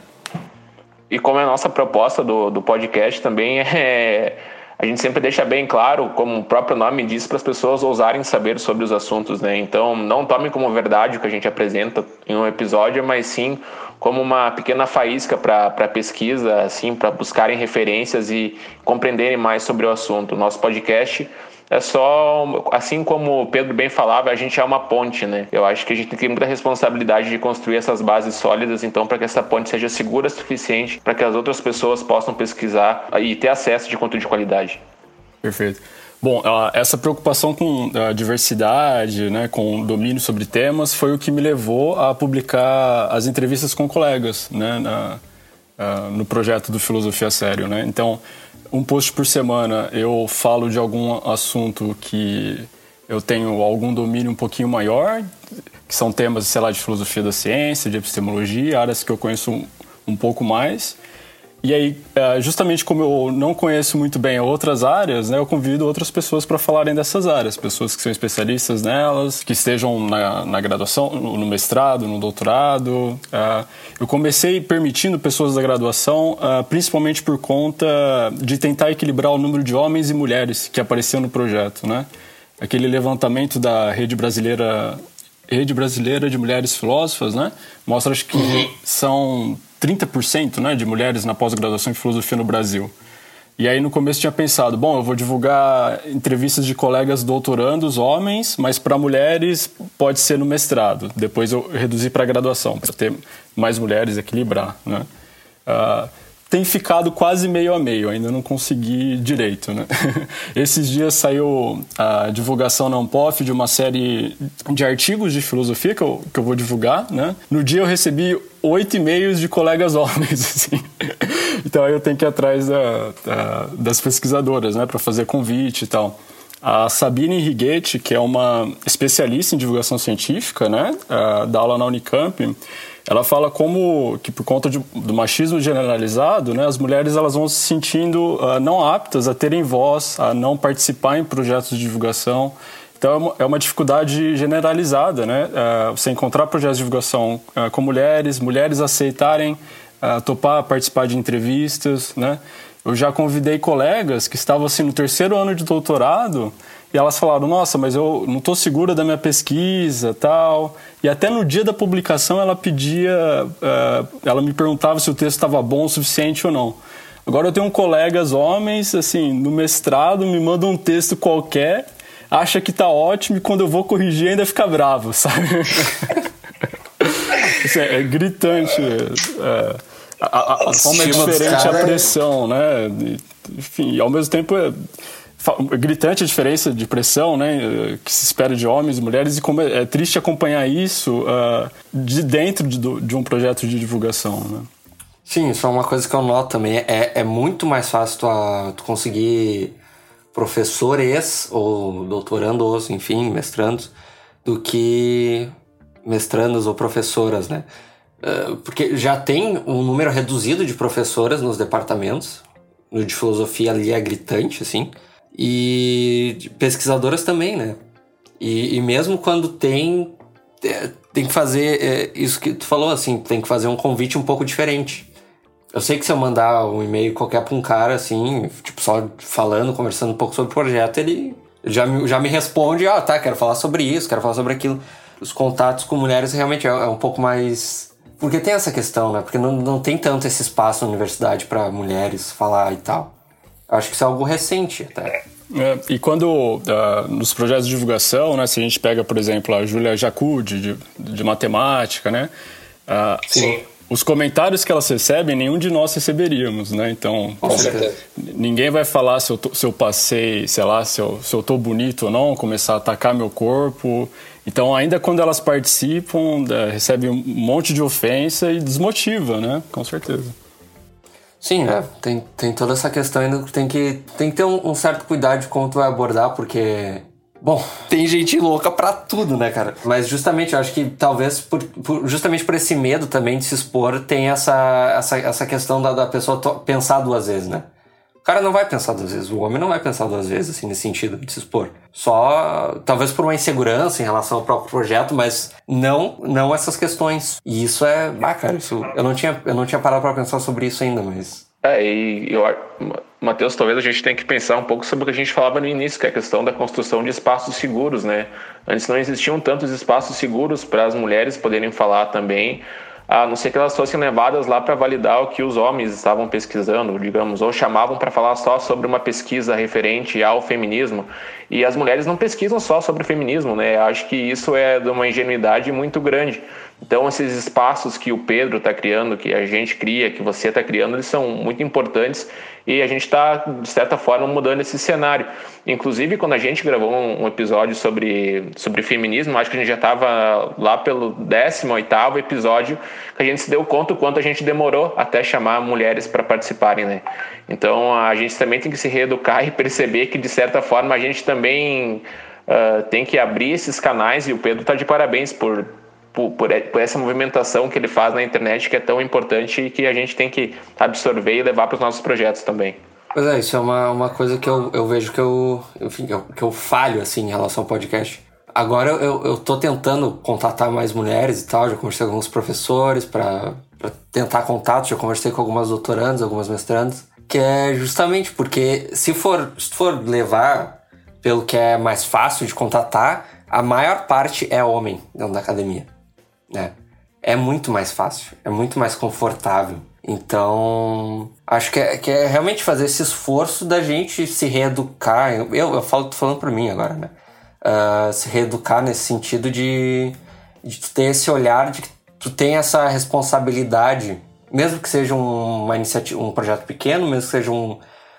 E como é a nossa proposta do, do podcast também é a gente sempre deixa bem claro, como o próprio nome diz, para as pessoas ousarem saber sobre os assuntos, né? Então, não tomem como verdade o que a gente apresenta em um episódio, mas sim como uma pequena faísca para pesquisa, assim, para buscarem referências e compreenderem mais sobre o assunto. Nosso podcast é só, assim como o Pedro bem falava, a gente é uma ponte, né? Eu acho que a gente tem muita responsabilidade de construir essas bases sólidas, então, para que essa ponte seja segura o suficiente para que as outras pessoas possam pesquisar e ter acesso de conteúdo de qualidade. Perfeito. Bom, essa preocupação com a diversidade, né, com domínio sobre temas, foi o que me levou a publicar as entrevistas com colegas né, na, no projeto do Filosofia Sério. Né? Então, um post por semana eu falo de algum assunto que eu tenho algum domínio um pouquinho maior, que são temas, sei lá, de filosofia da ciência, de epistemologia, áreas que eu conheço um, um pouco mais. E aí, é, justamente como eu não conheço muito bem outras áreas, né, eu convido outras pessoas para falarem dessas áreas, pessoas que são especialistas nelas, que estejam na, na graduação, no mestrado, no doutorado. É, eu comecei permitindo pessoas da graduação, é, principalmente por conta de tentar equilibrar o número de homens e mulheres que apareciam no projeto, né? Aquele levantamento da rede brasileira Rede Brasileira de Mulheres Filósofas, né? Mostra acho que uhum. são 30% né, de mulheres na pós-graduação em filosofia no Brasil. E aí no começo tinha pensado, bom, eu vou divulgar entrevistas de colegas doutorandos, homens, mas para mulheres pode ser no mestrado. Depois eu reduzi para graduação, para ter mais mulheres, equilibrar, né? Uh, tem ficado quase meio a meio, ainda não consegui direito. Né? [laughs] Esses dias saiu a divulgação na Unpof de uma série de artigos de filosofia que eu, que eu vou divulgar. Né? No dia eu recebi oito e-mails de colegas homens. [laughs] Assim. Então aí eu tenho que ir atrás da, da, das pesquisadoras né? para fazer convite e tal. A Sabine Righetti, que é uma especialista em divulgação científica, né? Dá aula na Unicamp, ela fala como que por conta de, do machismo generalizado, né, as mulheres elas vão se sentindo uh, não aptas a terem voz, a não participar em projetos de divulgação. Então é uma, é uma dificuldade generalizada, né? Uh, você encontrar projetos de divulgação uh, com mulheres, mulheres aceitarem topar participar de entrevistas, né? Eu já convidei colegas que estavam assim no terceiro ano de doutorado e elas falaram: Nossa, mas eu não estou segura da minha pesquisa, tal. E até no dia da publicação ela pedia, ela me perguntava se o texto estava bom o suficiente ou não. Agora eu tenho colegas homens, assim, no mestrado, me mandam um texto qualquer, acha que está ótimo e quando eu vou corrigir ainda fica bravo, sabe? [laughs] assim, é gritante. É, a, a, a forma é diferente, a pressão, né? Enfim, ao mesmo tempo é gritante a diferença de pressão, né, que se espera de homens e mulheres e como é, é triste acompanhar isso uh, de dentro de, de, um projeto de divulgação, né? Sim, isso é uma coisa que eu noto também. É, é muito mais fácil tu, uh, tu conseguir professores ou doutorandos, enfim, mestrandos, do que mestrandas ou professoras, né? Uh, porque já tem um número reduzido de professoras nos departamentos, no de filosofia ali é gritante, assim, e pesquisadoras também, né? E, e mesmo quando tem, é, tem que fazer é, isso que tu falou, assim, tem que fazer um convite um pouco diferente. Eu sei que se eu mandar um e-mail qualquer pra um cara, assim, tipo, só falando, conversando um pouco sobre o projeto, ele já me, já me responde, ah, tá, quero falar sobre isso, quero falar sobre aquilo. Os contatos com mulheres realmente é, é um pouco mais. Porque tem essa questão, né? Porque não, não tem tanto esse espaço na universidade para mulheres falar e tal. Acho que isso é algo recente até. É, e quando, uh, nos projetos de divulgação, né, se a gente pega, por exemplo, a Júlia Jacud, de, de matemática, né? Uh, Sim os comentários que elas recebem, nenhum de nós receberíamos, né? Então, ninguém vai falar se eu, tô, se eu passei, sei lá, se eu, se eu tô bonito ou não, começar a atacar meu corpo. Então, ainda quando elas participam, recebem um monte de ofensa e desmotiva, né? Com certeza. Sim, é, tem, tem toda essa questão ainda que tem que, tem que ter um, um certo cuidado de como tu vai abordar, porque Bom, tem gente louca para tudo, né, cara? Mas justamente, eu acho que talvez por, por, justamente por esse medo também de se expor, tem essa, essa, essa questão da, da pessoa pensar duas vezes, né? O cara não vai pensar duas vezes, o homem não vai pensar duas vezes, assim, nesse sentido de se expor. Só, talvez por uma insegurança em relação ao próprio projeto, mas não não essas questões. E isso é, ah, cara, isso, eu não tinha, eu não tinha parado para pensar sobre isso ainda, mas é, e eu, Matheus, talvez a gente tenha que pensar um pouco sobre o que a gente falava no início, que é a questão da construção de espaços seguros, né? Antes não existiam tantos espaços seguros para as mulheres poderem falar também, a não ser que elas fossem levadas lá para validar o que os homens estavam pesquisando, digamos, ou chamavam para falar só sobre uma pesquisa referente ao feminismo. E as mulheres não pesquisam só sobre o feminismo, né? Acho que isso é de uma ingenuidade muito grande. Então, esses espaços que o Pedro está criando, que a gente cria, que você está criando, eles são muito importantes e a gente está, de certa forma, mudando esse cenário. Inclusive, quando a gente gravou um episódio sobre, sobre feminismo, acho que a gente já estava lá pelo 18 episódio, que a gente se deu conta o quanto a gente demorou até chamar mulheres para participarem. Né? Então, a gente também tem que se reeducar [laughs] e perceber que, de certa forma, a gente também uh, tem que abrir esses canais e o Pedro está de parabéns por por, por, por, essa movimentação que ele faz na internet que é tão importante e que a gente tem que absorver e levar para os nossos projetos também. Pois é, isso é uma, uma coisa que eu, eu vejo que eu, enfim, que eu falho assim em relação ao podcast. Agora eu, eu tô tentando contatar mais mulheres e tal, já conversei com alguns professores para tentar contato, já conversei com algumas doutorandas, algumas mestrandas, que é justamente porque se for, se for levar pelo que é mais fácil de contatar, a maior parte é homem dentro da academia né? É muito mais fácil, é muito mais confortável. Então, acho que é, que é realmente fazer esse esforço da gente se reeducar. Eu, eu falo, tô falando para mim agora, né? Uh, se reeducar nesse sentido de, de ter esse olhar de que tu tem essa responsabilidade, mesmo que seja uma iniciativa, um projeto pequeno, mesmo que seja um,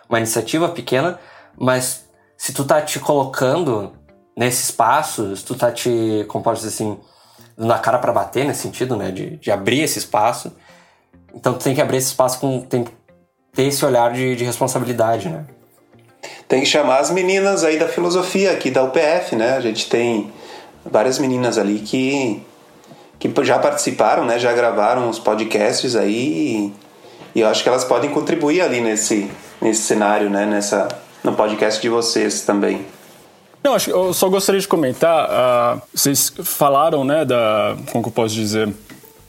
uma iniciativa pequena, mas se tu tá te colocando nesse espaço, se tu tá te, como pode dizer assim, na cara para bater nesse sentido, né? De, de abrir esse espaço. Então tu tem que abrir esse espaço com. tem que ter esse olhar de, de responsabilidade, né? Tem que chamar as meninas aí da filosofia aqui da UPF, né? A gente tem várias meninas ali que, que já participaram, né? Já gravaram os podcasts aí e, e eu acho que elas podem contribuir ali nesse, nesse cenário, né? Nessa, no podcast de vocês também. Não, acho, eu só gostaria de comentar. Uh, vocês falaram, né, da. Como que eu posso dizer?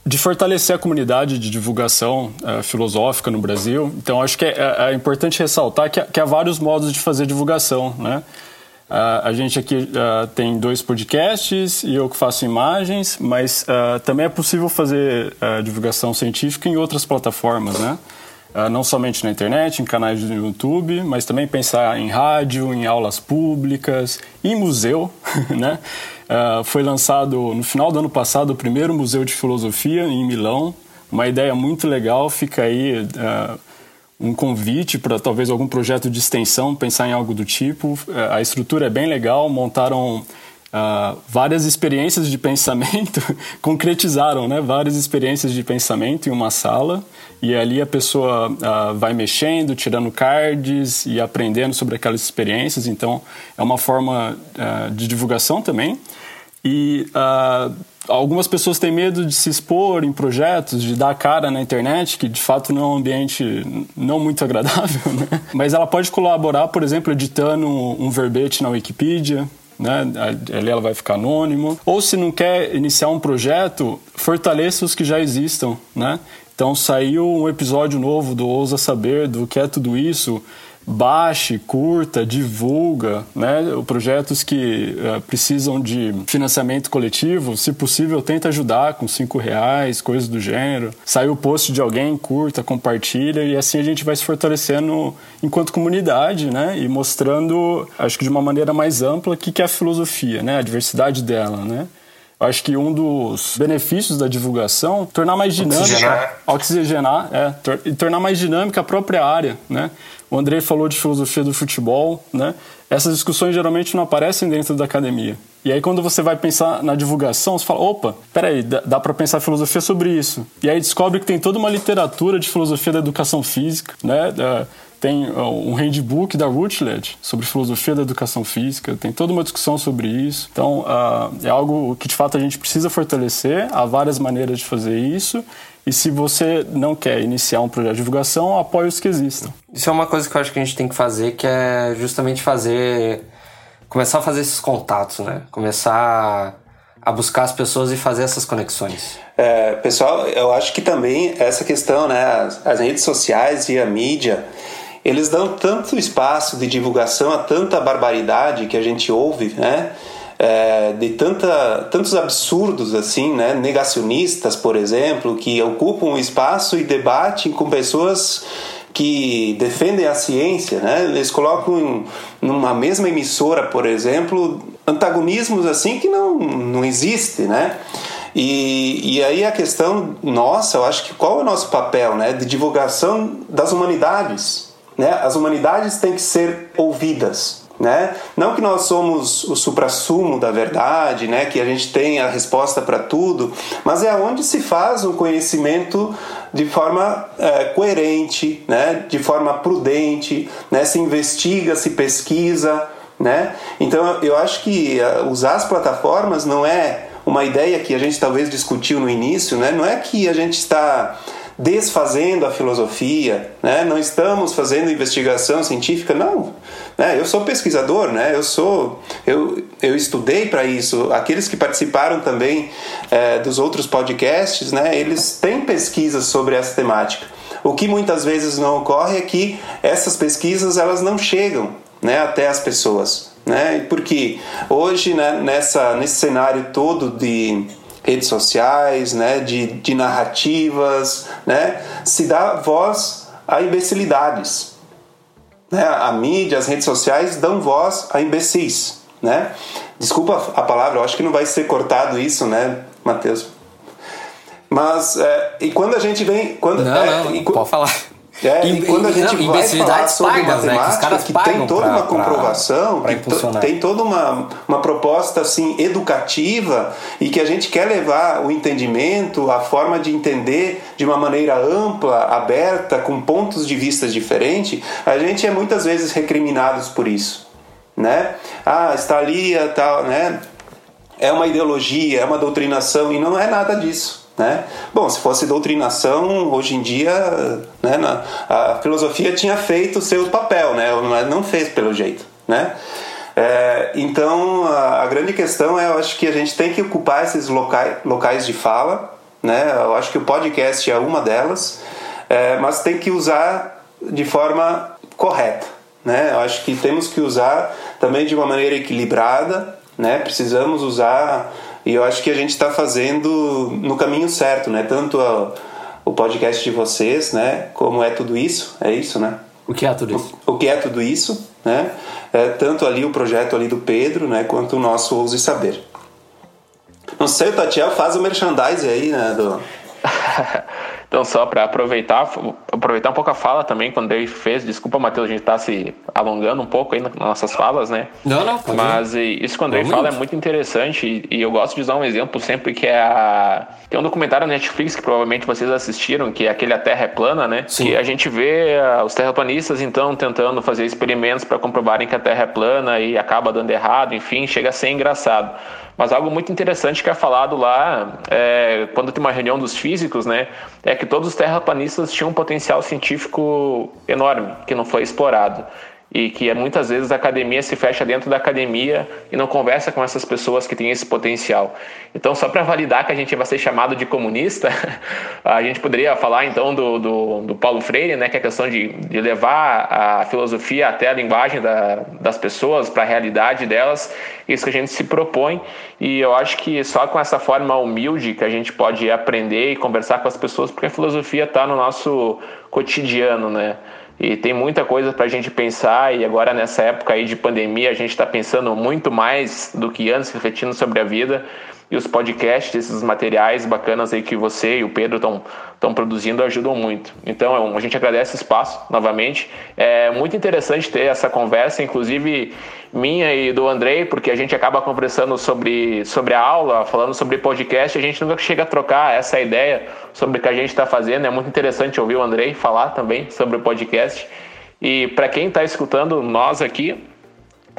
De fortalecer a comunidade de divulgação uh, filosófica no Brasil. Então, acho que é, é, é importante ressaltar que, que, há vários modos de fazer divulgação, né? Uh, a gente aqui uh, tem dois podcasts e eu que faço imagens, mas também é possível fazer divulgação científica em outras plataformas, né? Ah, não somente na internet, em canais do YouTube, mas também pensar em rádio, em aulas públicas, em museu, [laughs] né? Uh, foi lançado no final do ano passado o primeiro Museu de Filosofia em Milão. Uma ideia muito legal, fica aí uh, um convite para talvez algum projeto de extensão, pensar em algo do tipo. A estrutura é bem legal, montaram Uh, várias experiências de pensamento [laughs] concretizaram né, várias experiências de pensamento em uma sala e ali a pessoa uh, vai mexendo, tirando cards e aprendendo sobre aquelas experiências. Então é uma forma uh, de divulgação também. E algumas pessoas têm medo de se expor em projetos, de dar cara na internet, que de fato não é um ambiente não muito agradável, né? Mas ela pode colaborar, por exemplo, editando um verbete na Wikipedia, né? Ali ela vai ficar anônimo. Ou se não quer iniciar um projeto, fortaleça os que já existam, né? Então saiu um episódio novo do Ousa Saber, do que é tudo isso baixe, curta, divulga, né? Projetos que uh, precisam de financiamento coletivo, se possível, tenta ajudar com cinco reais, coisas do gênero. Saiu o post de alguém, curta, compartilha e assim a gente vai se fortalecendo enquanto comunidade, né? E mostrando, acho que de uma maneira mais ampla, o que é a filosofia, né? A diversidade dela, né? Acho que um dos benefícios da divulgação tornar mais dinâmica, oxigenar, oxigenar é, tor e tornar mais dinâmica a própria área, né? O André falou de filosofia do futebol, né? Essas discussões geralmente não aparecem dentro da academia. E aí quando você vai pensar na divulgação, você fala, opa, peraí, dá, dá para pensar filosofia sobre isso. E aí descobre que tem toda uma literatura de filosofia da educação física, né? tem um handbook da Routledge sobre filosofia da educação física, tem toda uma discussão sobre isso. Então, uh, é algo que de fato a gente precisa fortalecer, há várias maneiras de fazer isso. E se você não quer iniciar um projeto de divulgação, apoie os que existam. Isso é uma coisa que eu acho que a gente tem que fazer, que é justamente fazer. começar a fazer esses contatos, né? Começar a buscar as pessoas e fazer essas conexões. É, pessoal, eu acho que também essa questão, né? As, as redes sociais e a mídia, eles dão tanto espaço de divulgação a tanta barbaridade que a gente ouve, né? é, de tanta, tantos absurdos assim, né? negacionistas, por exemplo, que ocupam um espaço e debatem com pessoas que defendem a ciência, né? Eles colocam em, numa mesma emissora, por exemplo, antagonismos assim que não, não existe, né? E, e aí a questão nossa, eu acho que qual é o nosso papel, né? De divulgação das humanidades, né? As humanidades têm que ser ouvidas, né? Não que nós somos o suprassumo da verdade, né? que a gente tem a resposta para tudo, mas é onde se faz um conhecimento de forma é, coerente, né? de forma prudente, né? se investiga, se pesquisa. Né? Então eu acho que é, usar as plataformas não é uma ideia que a gente talvez discutiu no início, né? não é que a gente está desfazendo a filosofia, né? não estamos fazendo investigação científica, não. Né? Eu sou pesquisador, né? eu sou, eu, eu estudei para isso. Aqueles que participaram também é, dos outros podcasts, né? eles têm pesquisas sobre essa temática. O que muitas vezes não ocorre é que essas pesquisas elas não chegam né, até as pessoas. Né? Porque hoje, né, nessa, nesse cenário todo de redes sociais, né, de, de narrativas, né, se dá voz a imbecilidades. Né? A mídia, as redes sociais dão voz a imbecis. Né? Desculpa a palavra, eu acho que não vai ser cortado isso, né, Matheus? Mas, é, e quando a gente vem. Quando, não, é, não, e, pode falar. É, e, quando a gente não, vai falar sobre pagas, matemática, né, que, que tem toda pra, uma comprovação, pra, pra que tem toda uma, uma proposta assim educativa e que a gente quer levar o entendimento, a forma de entender de uma maneira ampla, aberta, com pontos de vista diferentes, a gente é muitas vezes recriminados por isso, né? Ah, está ali, tal, né? É uma ideologia, é uma doutrinação e não é nada disso. Né? Bom, se fosse doutrinação, hoje em dia né, na, a filosofia tinha feito o seu papel, né? mas não fez pelo jeito. Né? É, então, a, a, grande questão é, eu acho que a gente tem que ocupar esses locais, locais de fala, né? eu acho que o podcast é uma delas, é, mas tem que usar de forma correta. Né? Eu acho que temos que usar também de uma maneira equilibrada, né? precisamos usar e eu acho que a gente está fazendo no caminho certo, né? Tanto a, o podcast de vocês, né? Como é tudo isso, é isso, né? O que é tudo isso? O, o que é tudo isso, né? É, tanto ali o projeto ali do Pedro, né? Quanto o nosso Ouse Saber. Não sei, o Tatiel faz o merchandising aí, né? Do... [laughs] Então, só para aproveitar, aproveitar um pouco a fala também, quando ele fez, desculpa, Matheus, a gente está se alongando um pouco aí nas nossas falas, né? Não, não, pode Mas ir. isso quando ele fala é muito interessante e, eu gosto de usar um exemplo sempre que é a. Tem um documentário na Netflix que provavelmente vocês assistiram, que é aquele A Terra é Plana, né? Sim. Que a gente vê uh, os terraplanistas então tentando fazer experimentos para comprovarem que a Terra é plana e acaba dando errado, enfim, chega a ser engraçado. Mas algo muito interessante que é falado lá, é, quando tem uma reunião dos físicos, né, é que todos os terraplanistas tinham um potencial científico enorme, que não foi explorado e que muitas vezes a academia se fecha dentro da academia e não conversa com essas pessoas que têm esse potencial. Então, só para validar que a gente vai ser chamado de comunista, [laughs] a gente poderia falar então do, do, do Paulo Freire, né, que é a questão de, de levar a filosofia até a linguagem da, das pessoas, para a realidade delas, isso que a gente se propõe. E eu acho que só com essa forma humilde que a gente pode aprender e conversar com as pessoas, porque a filosofia está no nosso cotidiano, né? E tem muita coisa para a gente pensar e agora nessa época aí de pandemia a gente está pensando muito mais do que antes refletindo sobre a vida e os podcasts, esses materiais bacanas aí que você e o Pedro estão produzindo ajudam muito. Então a gente agradece o espaço novamente. É muito interessante ter essa conversa, inclusive minha e do Andrei, porque a gente acaba conversando sobre, sobre a aula, falando sobre podcast, a gente nunca chega a trocar essa ideia sobre o que a gente está fazendo. É muito interessante ouvir o Andrei falar também sobre o podcast. E para quem está escutando nós aqui,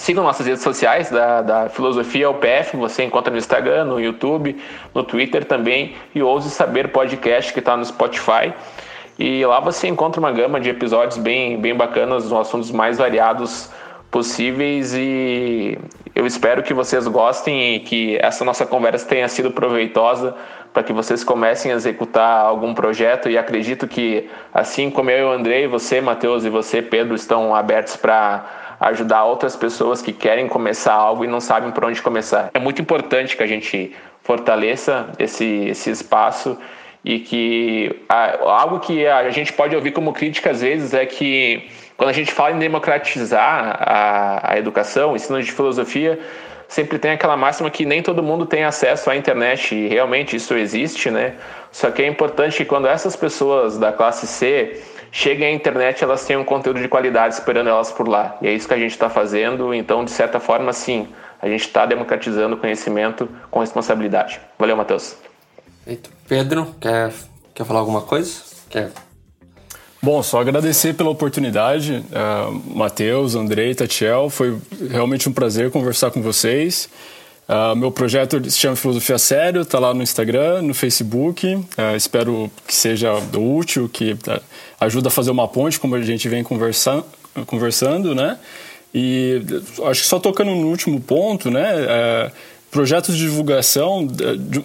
Sigam nossas redes sociais da, da Filosofia UPF, você encontra no Instagram, no YouTube, no Twitter também, e Ouse Saber Podcast, que está no Spotify. E lá você encontra uma gama de episódios bem, bem bacanas, os assuntos mais variados possíveis e eu espero que vocês gostem e que essa nossa conversa tenha sido proveitosa para que vocês comecem a executar algum projeto e acredito que assim como eu e o Andrei, você, Matheus e você, Pedro, estão abertos para ajudar outras pessoas que querem começar algo e não sabem por onde começar. É muito importante que a gente fortaleça esse, esse espaço e que algo que a gente pode ouvir como crítica às vezes é que quando a gente fala em democratizar a, a educação, ensino de filosofia, sempre tem aquela máxima que nem todo mundo tem acesso à internet e realmente isso existe, né? Só que é importante que quando essas pessoas da classe C cheguem à internet, elas tenham um conteúdo de qualidade esperando elas por lá. E é isso que a gente está fazendo. Então, de certa forma, sim, a gente está democratizando o conhecimento com responsabilidade. Valeu, Matheus. Pedro, quer, quer falar alguma coisa? Quer Bom, só agradecer pela oportunidade, uh, Matheus, Andrei, Tatiel. Foi realmente um prazer conversar com vocês. Uh, meu projeto se chama Filosofia Sério, está lá no Instagram, no Facebook. Uh, espero que seja útil, que uh, ajuda a fazer uma ponte, como a gente vem conversa conversando, né? E acho que só tocando no último ponto, né? projetos de divulgação, de,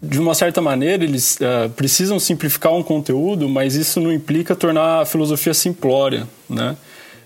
de uma certa maneira, eles precisam simplificar um conteúdo, mas isso não implica tornar a filosofia simplória, né?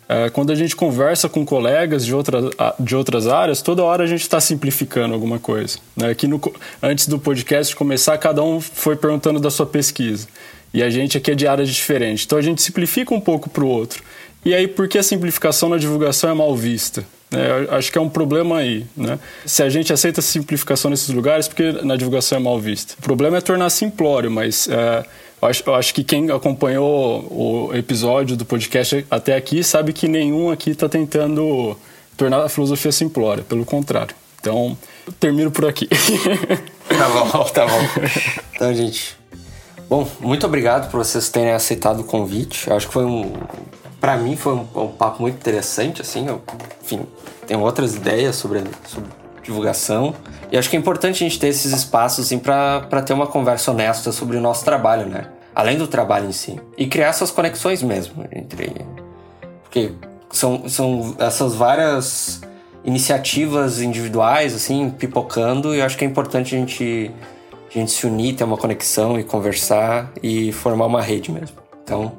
Uh, quando a gente conversa com colegas de, outra, de outras áreas, toda hora a gente está simplificando alguma coisa. Né? Aqui no, antes do podcast começar, cada um foi perguntando da sua pesquisa. E a gente aqui é de áreas diferentes. Então a gente simplifica um pouco para o outro. E aí, por que a simplificação na divulgação é mal vista? É, acho que é um problema aí. Né? Se a gente aceita simplificação nesses lugares, porque na divulgação é mal vista. O problema é tornar simplório, mas é, eu, acho, eu acho que quem acompanhou o episódio do podcast até aqui sabe que nenhum aqui está tentando tornar a filosofia simplória, pelo contrário. Então, termino por aqui. [laughs] tá bom, tá bom. Então, gente. Bom, muito obrigado por vocês terem aceitado o convite. Eu acho que foi um para mim foi um, um, papo muito interessante, assim, eu, enfim, tenho outras ideias sobre, sobre divulgação e acho que é importante a gente ter esses espaços, assim, para ter uma conversa honesta sobre o nosso trabalho, né? Além do trabalho em si. E criar essas conexões mesmo entre... Porque são, são essas várias iniciativas individuais, assim, pipocando e eu acho que é importante a gente, a gente se unir, ter uma conexão e conversar e formar uma rede mesmo. Então,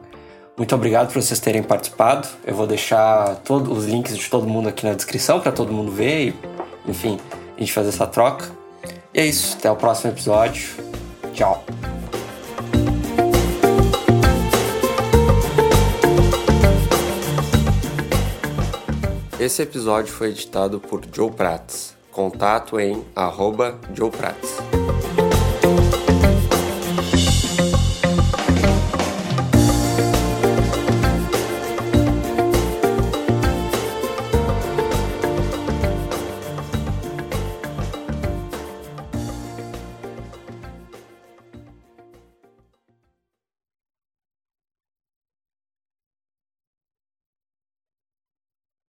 muito obrigado por vocês terem participado. Eu vou deixar todos os links de todo mundo aqui na descrição para todo mundo ver e, enfim, a gente fazer essa troca. E é isso. Até o próximo episódio. Tchau. Esse episódio foi editado por Joe Prats, contato em arroba Joe Prats.